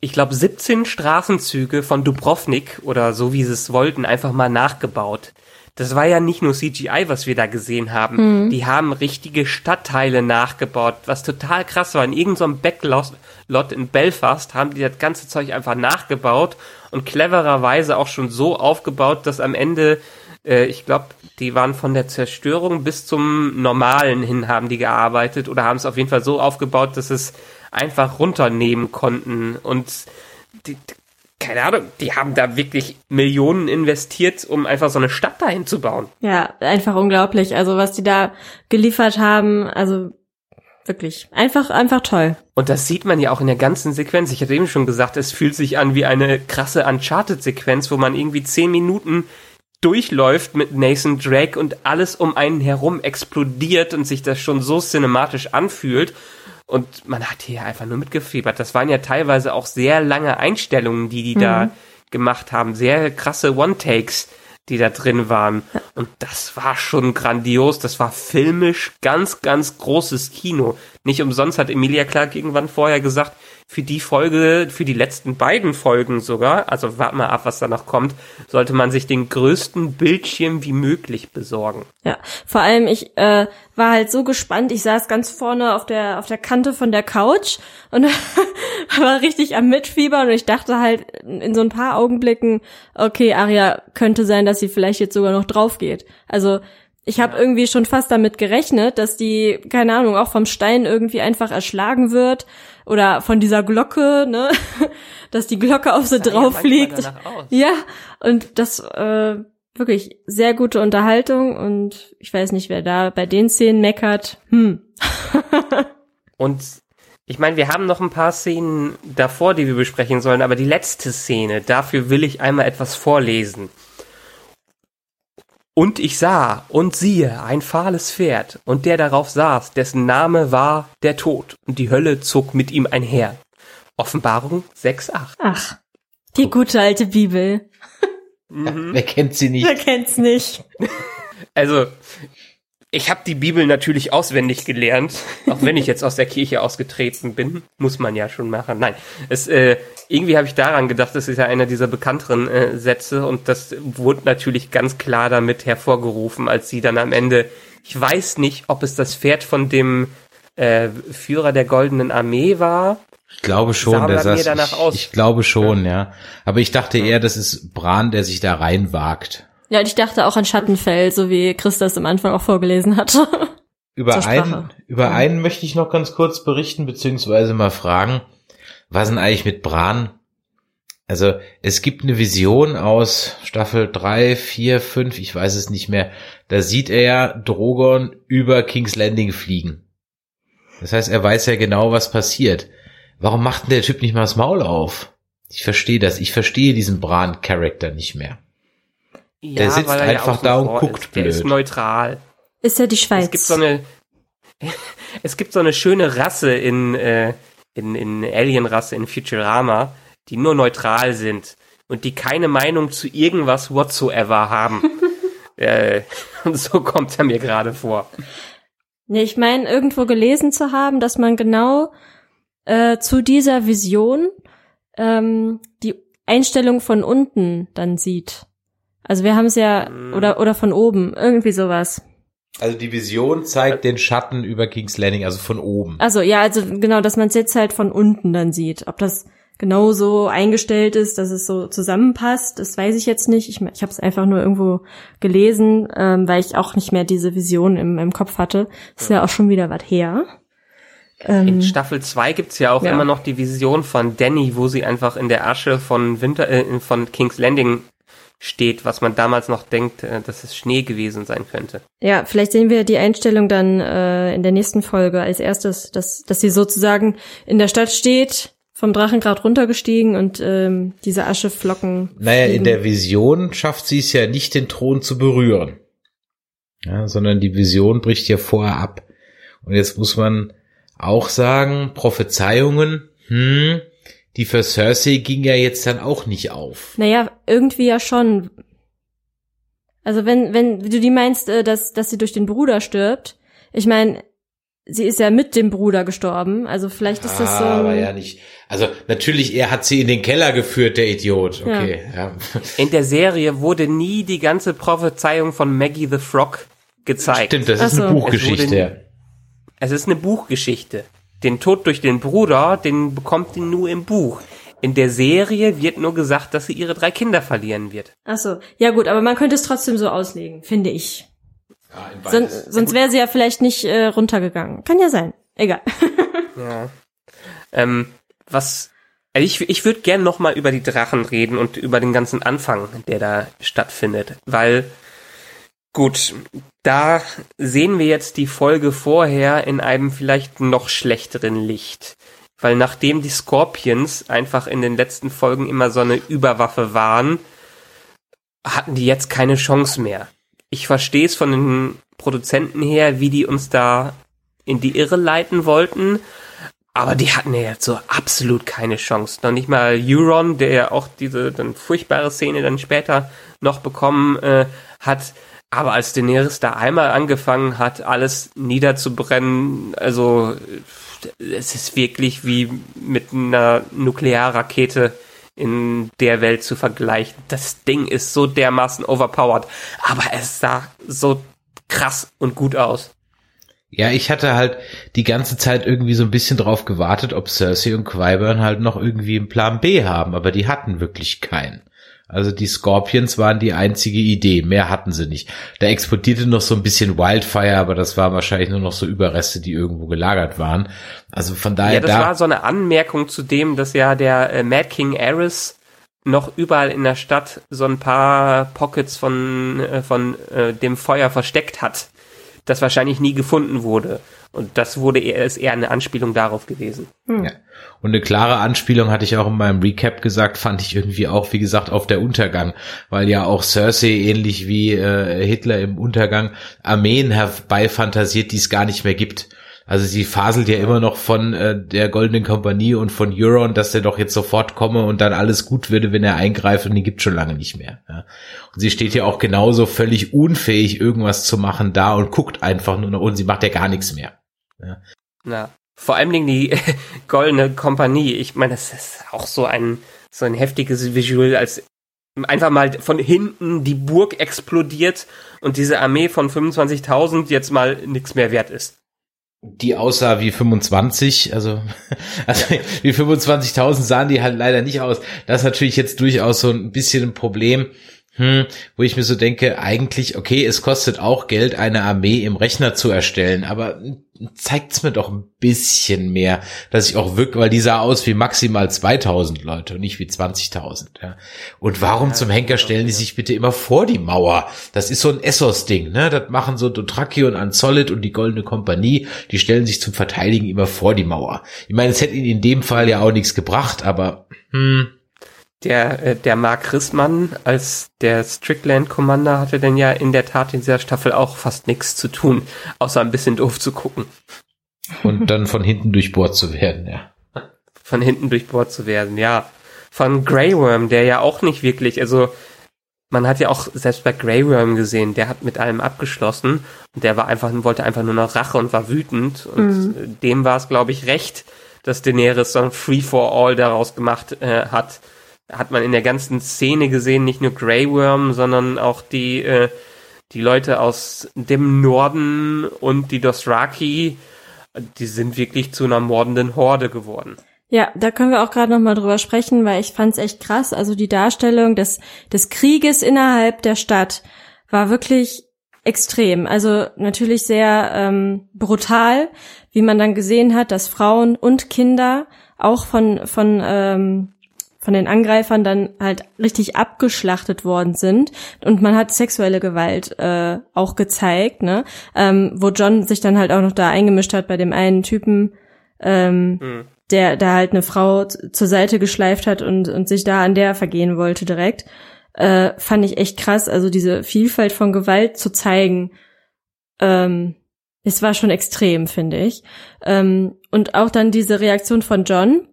C: ich glaube, 17 Straßenzüge von Dubrovnik oder so wie sie es wollten, einfach mal nachgebaut. Das war ja nicht nur CGI, was wir da gesehen haben. Die haben richtige Stadtteile nachgebaut, was total krass war. In irgendeinem Backlot Lot in Belfast haben die das ganze Zeug einfach nachgebaut und clevererweise auch schon so aufgebaut, dass am Ende, äh, ich glaube, die waren von der Zerstörung bis zum Normalen hin haben die gearbeitet oder haben es auf jeden Fall so aufgebaut, dass es einfach runternehmen konnten und die, keine Ahnung, die haben da wirklich Millionen investiert, um einfach so eine Stadt dahin zu bauen.
E: Ja, einfach unglaublich. Also was die da geliefert haben, also wirklich. Einfach, einfach toll.
C: Und das sieht man ja auch in der ganzen Sequenz. Ich hatte eben schon gesagt, es fühlt sich an wie eine krasse Uncharted-Sequenz, wo man irgendwie zehn Minuten durchläuft mit Nathan Drake und alles um einen herum explodiert und sich das schon so cinematisch anfühlt. Und man hat hier einfach nur mitgefiebert. Das waren ja teilweise auch sehr lange Einstellungen, die die mhm. da gemacht haben. Sehr krasse One-Takes, die da drin waren. Und das war schon grandios. Das war filmisch ganz, ganz großes Kino. Nicht umsonst hat Emilia Clark irgendwann vorher gesagt, für die Folge, für die letzten beiden Folgen sogar, also warten mal ab, was da noch kommt, sollte man sich den größten Bildschirm wie möglich besorgen.
E: Ja, vor allem ich äh, war halt so gespannt. Ich saß ganz vorne auf der auf der Kante von der Couch und war richtig am Mitfiebern und ich dachte halt in so ein paar Augenblicken, okay, Aria könnte sein, dass sie vielleicht jetzt sogar noch drauf geht. Also ich habe irgendwie schon fast damit gerechnet, dass die, keine Ahnung, auch vom Stein irgendwie einfach erschlagen wird oder von dieser Glocke, ne, dass die Glocke auf sie drauf fliegt. Ja, und das äh, wirklich sehr gute Unterhaltung und ich weiß nicht, wer da bei den Szenen meckert. Hm.
C: und ich meine, wir haben noch ein paar Szenen davor, die wir besprechen sollen, aber die letzte Szene, dafür will ich einmal etwas vorlesen. Und ich sah und siehe ein fahles Pferd, und der darauf saß, dessen Name war der Tod, und die Hölle zog mit ihm einher. Offenbarung 6.8.
E: Ach, die gute alte Bibel.
D: Mhm. Wer kennt sie nicht?
E: Wer kennt's nicht?
C: Also, ich habe die Bibel natürlich auswendig gelernt, auch wenn ich jetzt aus der Kirche ausgetreten bin. Muss man ja schon machen. Nein, es, äh, irgendwie habe ich daran gedacht, das ist ja einer dieser bekannteren äh, Sätze und das wurde natürlich ganz klar damit hervorgerufen, als sie dann am Ende, ich weiß nicht, ob es das Pferd von dem äh, Führer der Goldenen Armee war.
D: Ich glaube schon, der saß, ich, ich, glaube schon, ja. ja. Aber ich dachte eher, das ist Bran, der sich da reinwagt.
E: Ja, und ich dachte auch an Schattenfell, so wie Chris das am Anfang auch vorgelesen hatte.
D: Über einen, über einen möchte ich noch ganz kurz berichten, beziehungsweise mal fragen, was denn eigentlich mit Bran? Also, es gibt eine Vision aus Staffel 3, 4, 5, ich weiß es nicht mehr. Da sieht er ja Drogon über King's Landing fliegen. Das heißt, er weiß ja genau, was passiert. Warum macht denn der Typ nicht mal das Maul auf? Ich verstehe das. Ich verstehe diesen Bran-Charakter nicht mehr. Ja, der sitzt einfach ja da und guckt ist. blöd. Der
C: ist neutral.
E: Ist ja die Schweiz.
C: Es gibt so eine, es gibt so eine schöne Rasse in, äh, in, in Alien-Rasse in Futurama, die nur neutral sind und die keine Meinung zu irgendwas whatsoever haben. äh, und so kommt er mir gerade vor.
E: Nee, ich meine, irgendwo gelesen zu haben, dass man genau äh, zu dieser Vision ähm, die Einstellung von unten dann sieht. Also wir haben es ja, mm. oder, oder von oben, irgendwie sowas.
D: Also die Vision zeigt den Schatten über King's Landing, also von oben.
E: Also ja, also genau, dass man es jetzt halt von unten dann sieht. Ob das genau so eingestellt ist, dass es so zusammenpasst, das weiß ich jetzt nicht. Ich, ich habe es einfach nur irgendwo gelesen, ähm, weil ich auch nicht mehr diese Vision im, im Kopf hatte. Ist ja auch schon wieder was her.
C: Ähm, in Staffel 2 gibt's ja auch ja. immer noch die Vision von Danny, wo sie einfach in der Asche von Winter, äh, von King's Landing steht, was man damals noch denkt, äh, dass es Schnee gewesen sein könnte.
E: Ja, vielleicht sehen wir die Einstellung dann äh, in der nächsten Folge als erstes, dass, dass sie sozusagen in der Stadt steht, vom Drachengrad runtergestiegen und ähm, diese Ascheflocken.
D: Naja, fliegen. in der Vision schafft sie es ja nicht, den Thron zu berühren. Ja, sondern die Vision bricht ja vorher ab. Und jetzt muss man auch sagen, Prophezeiungen, hm, die für Cersei ging ja jetzt dann auch nicht auf.
E: Naja, irgendwie ja schon. Also wenn, wenn du die meinst, äh, dass, dass sie durch den Bruder stirbt, ich meine, sie ist ja mit dem Bruder gestorben, also vielleicht ist das so.
D: Aber ja nicht. Also natürlich, er hat sie in den Keller geführt, der Idiot. Okay. Ja. ja.
C: In der Serie wurde nie die ganze Prophezeiung von Maggie the Frog gezeigt.
D: Stimmt, das ist so. eine Buchgeschichte.
C: Es, es ist eine Buchgeschichte. Den Tod durch den Bruder, den bekommt sie nur im Buch. In der Serie wird nur gesagt, dass sie ihre drei Kinder verlieren wird.
E: Ach so. Ja gut, aber man könnte es trotzdem so auslegen, finde ich. Ja, Son sonst wäre sie ja vielleicht nicht äh, runtergegangen. Kann ja sein. Egal.
C: ja. Ähm, was also ich, ich würde gern noch mal über die Drachen reden und über den ganzen Anfang, der da stattfindet, weil Gut, da sehen wir jetzt die Folge vorher in einem vielleicht noch schlechteren Licht. Weil nachdem die Scorpions einfach in den letzten Folgen immer so eine Überwaffe waren, hatten die jetzt keine Chance mehr. Ich verstehe es von den Produzenten her, wie die uns da in die Irre leiten wollten, aber die hatten ja jetzt so absolut keine Chance. Noch nicht mal Euron, der ja auch diese dann furchtbare Szene dann später noch bekommen äh, hat. Aber als Daenerys da einmal angefangen hat, alles niederzubrennen, also es ist wirklich wie mit einer Nuklearrakete in der Welt zu vergleichen. Das Ding ist so dermaßen overpowered, aber es sah so krass und gut aus.
D: Ja, ich hatte halt die ganze Zeit irgendwie so ein bisschen drauf gewartet, ob Cersei und Qyburn halt noch irgendwie einen Plan B haben, aber die hatten wirklich keinen. Also die Scorpions waren die einzige Idee, mehr hatten sie nicht. Da explodierte noch so ein bisschen Wildfire, aber das war wahrscheinlich nur noch so Überreste, die irgendwo gelagert waren. Also von daher.
C: Ja, das da war so eine Anmerkung zu dem, dass ja der äh, Mad King Aris noch überall in der Stadt so ein paar Pockets von, äh, von äh, dem Feuer versteckt hat das wahrscheinlich nie gefunden wurde. Und das wurde eher, ist eher eine Anspielung darauf gewesen.
D: Hm. Ja. Und eine klare Anspielung hatte ich auch in meinem Recap gesagt, fand ich irgendwie auch, wie gesagt, auf der Untergang, weil ja auch Cersei ähnlich wie äh, Hitler im Untergang Armeen herbeifantasiert, die es gar nicht mehr gibt. Also sie faselt ja immer noch von äh, der Goldenen Kompanie und von Euron, dass der doch jetzt sofort komme und dann alles gut würde, wenn er eingreift und die gibt schon lange nicht mehr. Ja. Und sie steht ja auch genauso völlig unfähig, irgendwas zu machen da und guckt einfach nur noch und sie macht ja gar nichts mehr. Ja.
C: Na, vor allen Dingen die Goldene Kompanie. Ich meine, das ist auch so ein so ein heftiges Visual, als einfach mal von hinten die Burg explodiert und diese Armee von 25.000 jetzt mal nichts mehr wert ist
D: die aussah wie 25, also, also wie 25.000 sahen die halt leider nicht aus. Das ist natürlich jetzt durchaus so ein bisschen ein Problem, hm, wo ich mir so denke, eigentlich, okay, es kostet auch Geld, eine Armee im Rechner zu erstellen, aber zeigt's mir doch ein bisschen mehr, dass ich auch wirklich, weil die sah aus wie maximal 2000 Leute und nicht wie 20.000. Ja. Und warum ja, zum Henker stellen die sich bitte immer vor die Mauer? Das ist so ein Essos-Ding, ne? Das machen so Dothraki und Ansolid und die Goldene Kompanie, die stellen sich zum Verteidigen immer vor die Mauer. Ich meine, es hätte ihnen in dem Fall ja auch nichts gebracht, aber hm,
C: der, äh, der Mark Rissmann als der Strickland Commander hatte denn ja in der Tat in dieser Staffel auch fast nichts zu tun, außer ein bisschen doof zu gucken.
D: Und dann von hinten durchbohrt zu werden, ja.
C: Von hinten durchbohrt zu werden, ja. Von Grey Worm, der ja auch nicht wirklich, also man hat ja auch selbst bei Grey Worm gesehen, der hat mit allem abgeschlossen und der war einfach, wollte einfach nur noch Rache und war wütend und mhm. dem war es, glaube ich, recht, dass Daenerys so ein Free for All daraus gemacht äh, hat hat man in der ganzen Szene gesehen, nicht nur Grey Worm, sondern auch die, äh, die Leute aus dem Norden und die Dothraki, die sind wirklich zu einer mordenden Horde geworden.
E: Ja, da können wir auch gerade noch mal drüber sprechen, weil ich fand's echt krass. Also die Darstellung des, des Krieges innerhalb der Stadt war wirklich extrem. Also natürlich sehr ähm, brutal, wie man dann gesehen hat, dass Frauen und Kinder auch von von ähm, von den Angreifern dann halt richtig abgeschlachtet worden sind und man hat sexuelle Gewalt äh, auch gezeigt, ne? Ähm, wo John sich dann halt auch noch da eingemischt hat bei dem einen Typen, ähm, mhm. der da halt eine Frau zur Seite geschleift hat und und sich da an der vergehen wollte direkt, äh, fand ich echt krass. Also diese Vielfalt von Gewalt zu zeigen, ähm, es war schon extrem, finde ich. Ähm, und auch dann diese Reaktion von John,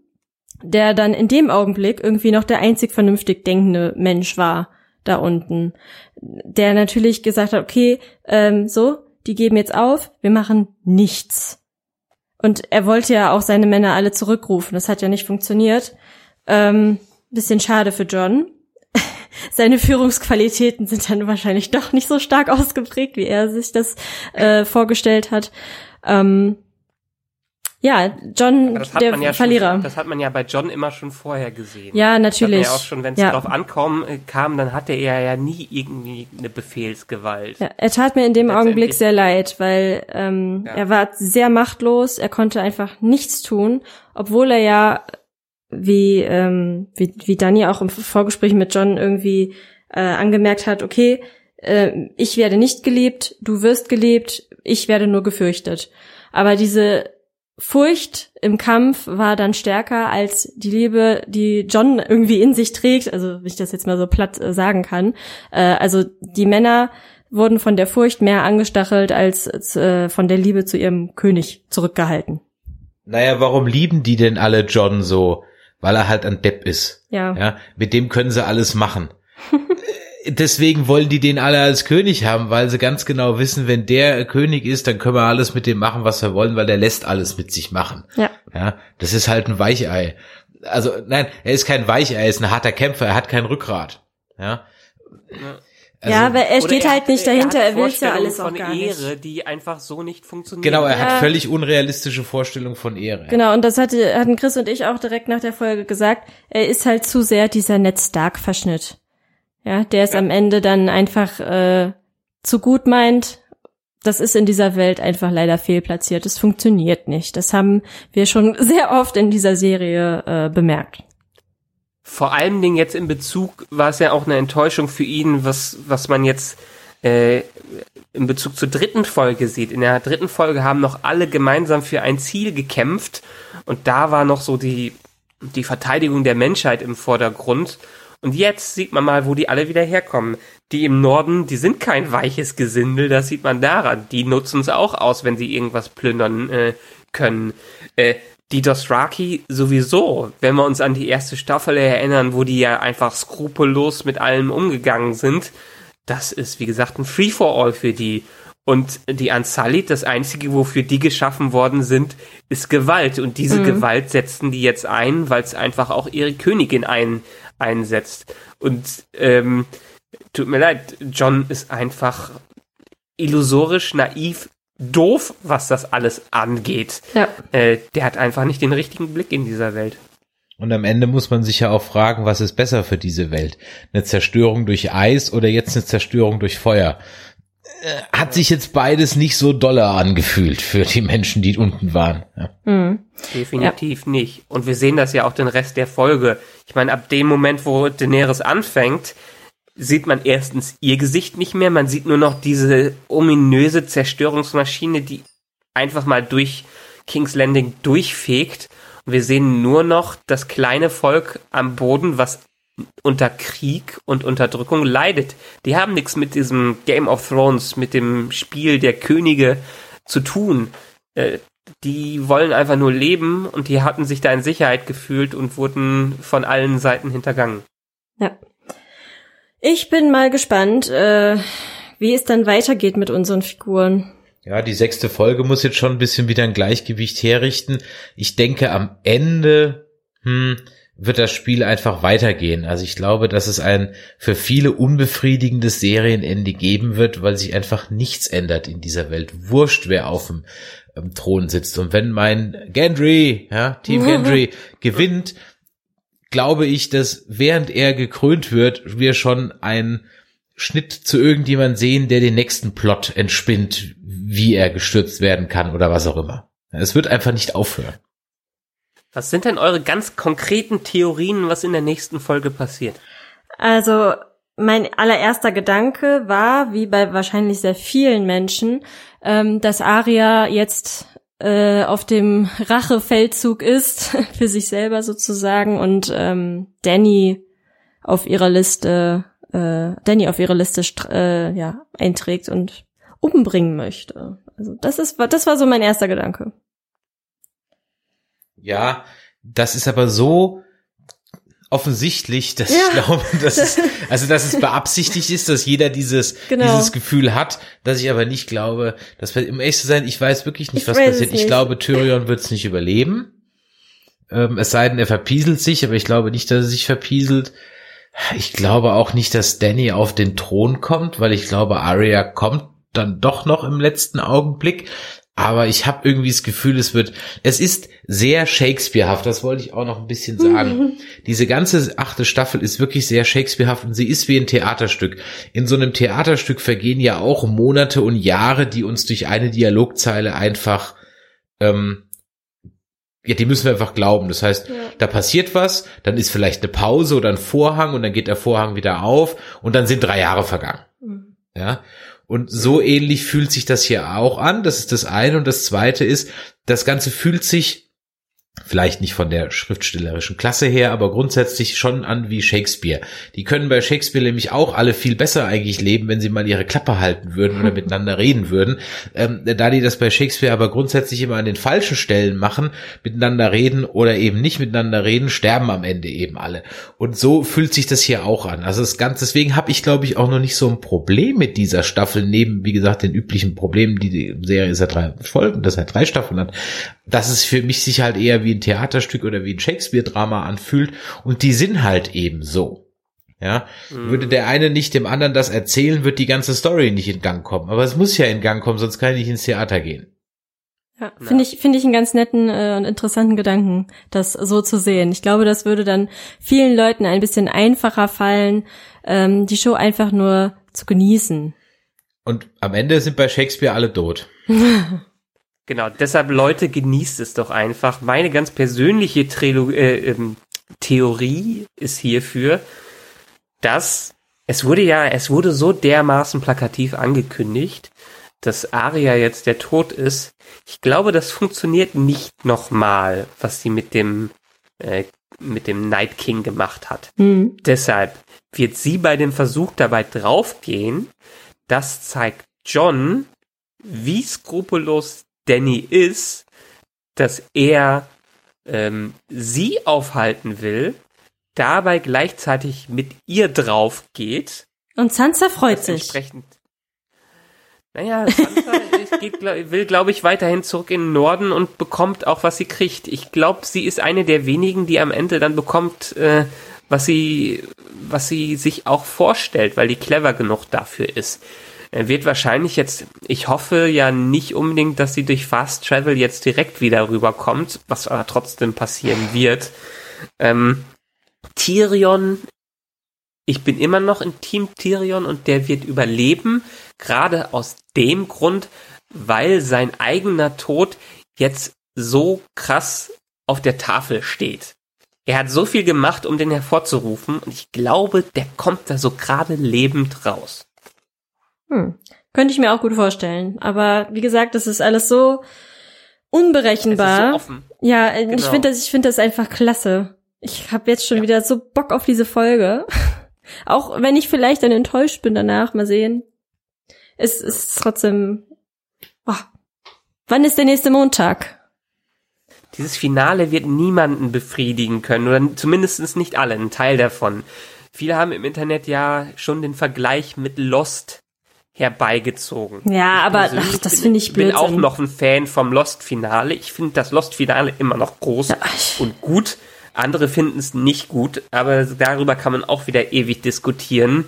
E: der dann in dem Augenblick irgendwie noch der einzig vernünftig denkende Mensch war da unten, der natürlich gesagt hat, okay, ähm, so, die geben jetzt auf, wir machen nichts. Und er wollte ja auch seine Männer alle zurückrufen, das hat ja nicht funktioniert. Ähm, bisschen schade für John. Seine Führungsqualitäten sind dann wahrscheinlich doch nicht so stark ausgeprägt, wie er sich das äh, vorgestellt hat. Ähm, ja, John, der
C: ja
E: Verlierer.
C: Schon, das hat man ja bei John immer schon vorher gesehen.
E: Ja, natürlich. Das
C: hat man ja auch schon, wenn es ja. drauf ankommen äh, kam, dann hatte er ja nie irgendwie eine Befehlsgewalt.
E: Ja, er tat mir in dem Augenblick sehr leid, weil ähm, ja. er war sehr machtlos, er konnte einfach nichts tun, obwohl er ja, wie, ähm, wie, wie Dani auch im Vorgespräch mit John irgendwie äh, angemerkt hat, okay, äh, ich werde nicht geliebt, du wirst geliebt, ich werde nur gefürchtet. Aber diese Furcht im Kampf war dann stärker als die Liebe, die John irgendwie in sich trägt, also wenn ich das jetzt mal so platt äh, sagen kann. Äh, also die Männer wurden von der Furcht mehr angestachelt als, als äh, von der Liebe zu ihrem König zurückgehalten.
D: Naja, warum lieben die denn alle John so? Weil er halt ein Depp ist.
E: Ja.
D: Ja, mit dem können sie alles machen. Deswegen wollen die den alle als König haben, weil sie ganz genau wissen, wenn der König ist, dann können wir alles mit dem machen, was wir wollen, weil der lässt alles mit sich machen.
E: Ja.
D: Ja, das ist halt ein Weichei. Also, nein, er ist kein Weichei, er ist ein harter Kämpfer, er hat kein Rückgrat. Ja. Also,
E: ja, aber er steht
C: er
E: halt
C: hat-
E: nicht
C: er
E: dahinter,
C: hat
E: er will ja alles auch
C: von
E: gar
C: Ehre,
E: nicht.
C: die einfach so nicht funktionieren.
D: Genau, er
E: Ja.
D: hat völlig unrealistische Vorstellungen von Ehre.
E: Genau, und das hatte, hatten Chris und ich auch direkt nach der Folge gesagt, er ist halt zu sehr dieser Ned Stark-Verschnitt. Ja, der es am Ende dann einfach äh, zu gut meint. Das ist in dieser Welt einfach leider fehlplatziert. Es funktioniert nicht. Das haben wir schon sehr oft in dieser Serie äh, bemerkt.
C: Vor allen Dingen jetzt in Bezug war es ja auch eine Enttäuschung für ihn, was, was man jetzt äh, in Bezug zur dritten Folge sieht. In der dritten Folge haben noch alle gemeinsam für ein Ziel gekämpft und da war noch so die, die Verteidigung der Menschheit im Vordergrund. Und jetzt sieht man mal, wo die alle wieder herkommen. Die im Norden, die sind kein weiches Gesindel, das sieht man daran. Die nutzen es auch aus, wenn sie irgendwas plündern äh, können. Äh, die Dothraki sowieso, wenn wir uns an die erste Staffel erinnern, wo die ja einfach skrupellos mit allem umgegangen sind, das ist, wie gesagt, ein Free-for-all für die. Und die Ansalit, das Einzige, wofür die geschaffen worden sind, ist Gewalt. Und diese Gewalt setzen die jetzt ein, weil es einfach auch ihre Königin ein, einsetzt. Und ähm, tut mir leid, John ist einfach illusorisch, naiv, doof, was das alles angeht.
E: Ja.
C: Äh, der hat einfach nicht den richtigen Blick in dieser Welt.
D: Und am Ende muss man sich ja auch fragen, was ist besser für diese Welt? Eine Zerstörung durch Eis oder jetzt eine Zerstörung durch Feuer? Äh, Hat sich jetzt beides nicht so doller angefühlt für die Menschen, die unten waren. Ja.
E: Mhm.
C: Definitiv nicht. Und wir sehen das ja auch den Rest der Folge. Ich meine, ab dem Moment, wo Daenerys anfängt, sieht man erstens ihr Gesicht nicht mehr, man sieht nur noch diese ominöse Zerstörungsmaschine, die einfach mal durch King's Landing durchfegt. Und wir sehen nur noch das kleine Volk am Boden, was unter Krieg und Unterdrückung leidet. Die haben nichts mit diesem Game of Thrones, mit dem Spiel der Könige zu tun. Äh, die wollen einfach nur leben und die hatten sich da in Sicherheit gefühlt und wurden von allen Seiten hintergangen.
E: Ja. Ich bin mal gespannt, äh, wie es dann weitergeht mit unseren Figuren.
D: Ja, die sechste Folge muss jetzt schon ein bisschen wieder ein Gleichgewicht herrichten. Ich denke, am Ende hm, wird das Spiel einfach weitergehen. Also ich glaube, dass es ein für viele unbefriedigendes Serienende geben wird, weil sich einfach nichts ändert in dieser Welt. Wurscht, wer auf dem ähm, Thron sitzt. Und wenn mein Gendry, ja, Team Gendry gewinnt, glaube ich, dass während er gekrönt wird, wir schon ein Schnitt zu irgendjemand sehen, der den nächsten Plot entspinnt, wie er gestürzt werden kann oder was auch immer. Es wird einfach nicht aufhören.
C: Was sind denn eure ganz konkreten Theorien, was in der nächsten Folge passiert?
E: Also mein allererster Gedanke war, wie bei wahrscheinlich sehr vielen Menschen, ähm, dass Arya jetzt äh, auf dem Rachefeldzug ist, für sich selber sozusagen, und ähm, Danny auf ihrer Liste, äh, Danny auf ihre Liste äh, ja, einträgt und umbringen möchte. Also das ist, das war so mein erster Gedanke.
D: Ja, das ist aber so offensichtlich, dass
E: Ja.
D: ich glaube, dass es, also dass es beabsichtigt ist, dass jeder dieses
E: Genau.
D: dieses Gefühl hat, dass ich aber nicht glaube, dass um ehrlich zu sein, ich weiß wirklich nicht,
E: Ich
D: was passiert. Ich
E: nicht.
D: glaube, Tyrion wird es nicht überleben. Ähm, es sei denn, er verpieselt sich, aber ich glaube nicht, dass er sich verpieselt. Ich glaube auch nicht, dass Danny auf den Thron kommt, weil ich glaube, Arya kommt dann doch noch im letzten Augenblick. Aber ich habe irgendwie das Gefühl, es wird, es ist sehr Shakespearehaft, das wollte ich auch noch ein bisschen sagen. Diese ganze achte Staffel ist wirklich sehr Shakespearehaft und sie ist wie ein Theaterstück. In so einem Theaterstück vergehen ja auch Monate und Jahre, die uns durch eine Dialogzeile einfach, ähm, ja, die müssen wir einfach glauben. Das heißt, da passiert was, dann ist vielleicht eine Pause oder ein Vorhang und dann geht der Vorhang wieder auf und dann sind drei Jahre vergangen. Ja. Und so ähnlich fühlt sich das hier auch an. Das ist das eine. Und das zweite ist, das Ganze fühlt sich vielleicht nicht von der schriftstellerischen Klasse her, aber grundsätzlich schon an wie Shakespeare. Die können bei Shakespeare nämlich auch alle viel besser eigentlich leben, wenn sie mal ihre Klappe halten würden oder miteinander reden würden. Ähm, da die das bei Shakespeare aber grundsätzlich immer an den falschen Stellen machen, miteinander reden oder eben nicht miteinander reden, sterben am Ende eben alle. Und so fühlt sich das hier auch an. Also das Ganze, deswegen habe ich glaube ich auch noch nicht so ein Problem mit dieser Staffel, neben, wie gesagt, den üblichen Problemen, die die Serie seit drei Folgen, das seit drei Staffeln hat, dass es für mich sich halt eher wie ein Theaterstück oder wie ein Shakespeare-Drama anfühlt und die sind halt eben so. Ja,
C: Mhm.
D: würde der eine nicht dem anderen das erzählen, wird die ganze Story nicht in Gang kommen. Aber es muss ja in Gang kommen, sonst kann ich nicht ins Theater gehen.
E: Ja, finde ich, finde ich einen ganz netten äh, und interessanten Gedanken, das so zu sehen. Ich glaube, das würde dann vielen Leuten ein bisschen einfacher fallen, ähm, die Show einfach nur zu genießen.
D: Und am Ende sind bei Shakespeare alle tot.
C: Genau, deshalb Leute, genießt es doch einfach. Meine ganz persönliche Trilo äh, ähm, Theorie ist hierfür, dass es wurde ja, es wurde so dermaßen plakativ angekündigt, dass Aria jetzt der Tod ist. Ich glaube, das funktioniert nicht nochmal, was sie mit dem äh, mit dem Night King gemacht hat.
E: Hm.
C: Deshalb wird sie bei dem Versuch dabei draufgehen. Das zeigt John, wie skrupellos Danny ist, dass er ähm, sie aufhalten will, dabei gleichzeitig mit ihr drauf geht.
E: Und Sansa freut sich.
C: Entsprechend. Naja, Sansa geht, will, glaube ich, weiterhin zurück in den Norden und bekommt auch, was sie kriegt. Ich glaube, sie ist eine der wenigen, die am Ende dann bekommt, äh, was sie, was sie sich auch vorstellt, weil die clever genug dafür ist. Er wird wahrscheinlich jetzt, ich hoffe ja nicht unbedingt, dass sie durch Fast Travel jetzt direkt wieder rüberkommt, was aber trotzdem passieren wird. Ähm, Tyrion ich bin immer noch in Team Tyrion und der wird überleben, gerade aus dem Grund, weil sein eigener Tod jetzt so krass auf der Tafel steht. Er hat so viel gemacht, um den hervorzurufen und ich glaube, der kommt da so gerade lebend raus.
E: Hm. Könnte ich mir auch gut vorstellen. Aber wie gesagt, das ist alles so
C: Es ist
E: unberechenbar.
C: so offen.
E: Ja, äh, ich
C: Genau.
E: finde das, ich finde das einfach klasse. Ich habe jetzt schon wieder so Bock auf diese Folge. Auch wenn ich vielleicht dann enttäuscht bin danach, mal sehen. Es ist trotzdem. Oh. Wann ist der nächste Montag?
C: Dieses Finale wird niemanden befriedigen können, oder zumindest nicht alle, ein Teil davon. Viele haben im Internet ja schon den Vergleich mit Lost herbeigezogen.
E: Ja, aber
C: persönlich
E: ach, das
C: bin-
E: finde ich
C: bin
E: blöd.
C: auch noch ein Fan vom Lost-Finale. Ich finde das Lost-Finale immer noch groß
E: Ja, ich-
C: und gut. Andere finden es nicht gut, aber darüber kann man auch wieder ewig diskutieren.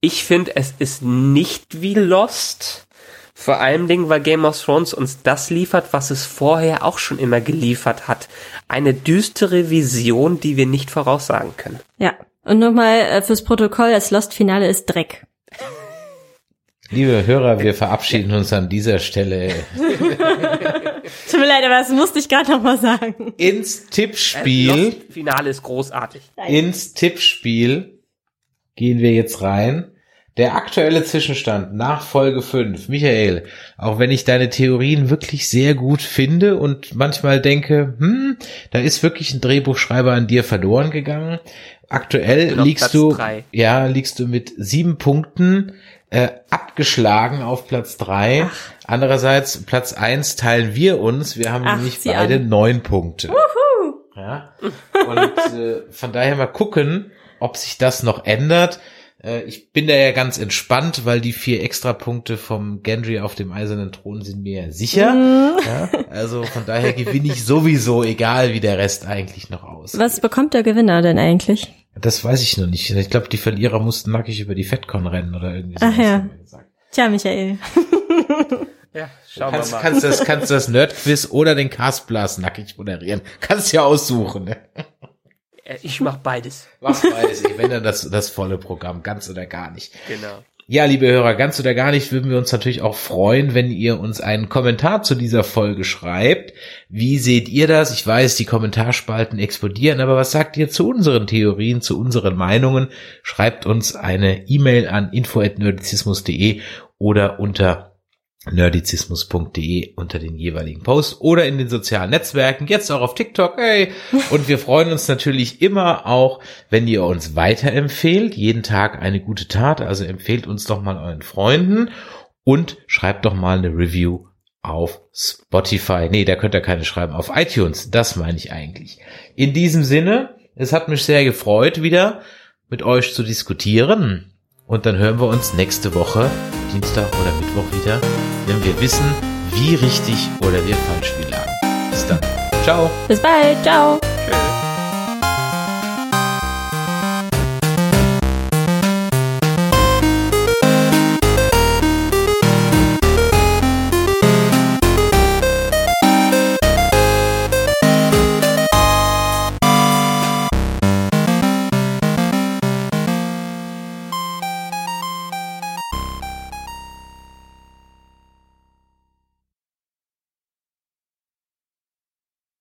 C: Ich finde, es ist nicht wie Lost. Vor allem Dingen, weil Game of Thrones uns das liefert, was es vorher auch schon immer geliefert hat. Eine düstere Vision, die wir nicht voraussagen können.
E: Ja. Und nochmal äh, fürs Protokoll, das Lost-Finale ist Dreck.
D: Liebe Hörer, wir verabschieden uns an dieser Stelle
E: Tut mir leid, aber das musste ich gerade nochmal sagen.
D: ins Tippspiel.
C: Lost-Finale ist großartig.
D: Ins Tippspiel gehen wir jetzt rein. Der aktuelle Zwischenstand nach Folge 5. Michael, auch wenn ich deine Theorien wirklich sehr gut finde und manchmal denke, hm, da ist wirklich ein Drehbuchschreiber an dir verloren gegangen. Aktuell liegst
C: Platz
D: du,
C: drei.
D: ja, liegst du mit sieben Punkten äh, abgeschlagen auf Platz drei. Andererseits Platz eins teilen wir uns. Wir haben
E: Ach,
D: nämlich beide
E: an.
D: neun Punkte. Ja. Und äh, von daher mal gucken, ob sich das noch ändert. Äh, ich bin da ja ganz entspannt, weil die vier Extrapunkte vom Gendry auf dem eisernen Thron sind mir ja sicher.
E: Mhm.
D: Ja, also von daher gewinne ich sowieso, egal wie der Rest eigentlich noch aus.
E: Was bekommt der Gewinner denn eigentlich?
D: Das weiß ich noch nicht. Ich glaube, die Verlierer mussten nackig über die Fettcon rennen oder irgendwie
E: Ach
D: sowas
E: ja. Tja, Michael.
C: Ja, schauen
D: Kannst,
C: wir mal.
D: kannst das, kannst das Nerdquiz oder den Castblast nackig moderieren. Kannst ja aussuchen. Ne?
C: Ich mach beides.
D: Was weiß ich, wenn dann das, das volle Programm, ganz oder gar nicht.
C: Genau.
D: Ja, liebe Hörer, ganz oder gar nicht würden wir uns natürlich auch freuen, wenn ihr uns einen Kommentar zu dieser Folge schreibt. Wie seht ihr das? Ich weiß, die Kommentarspalten explodieren, aber was sagt ihr zu unseren Theorien, zu unseren Meinungen? Schreibt uns eine E-Mail an info@nerdizismus.de oder unter nerdizismus.de unter den jeweiligen Posts oder in den sozialen Netzwerken, jetzt auch auf TikTok, hey. Und wir freuen uns natürlich immer auch, wenn ihr uns weiterempfehlt, jeden Tag eine gute Tat, also empfehlt uns doch mal euren Freunden und schreibt doch mal eine Review auf Spotify. Nee, da könnt ihr keine schreiben, auf iTunes, das meine ich eigentlich. In diesem Sinne, es hat mich sehr gefreut, wieder mit euch zu diskutieren. Und dann hören wir uns nächste Woche, Dienstag oder Mittwoch wieder, wenn wir wissen, wie richtig oder wie falsch wir lagen. Bis dann. Ciao.
E: Bis bald. Ciao.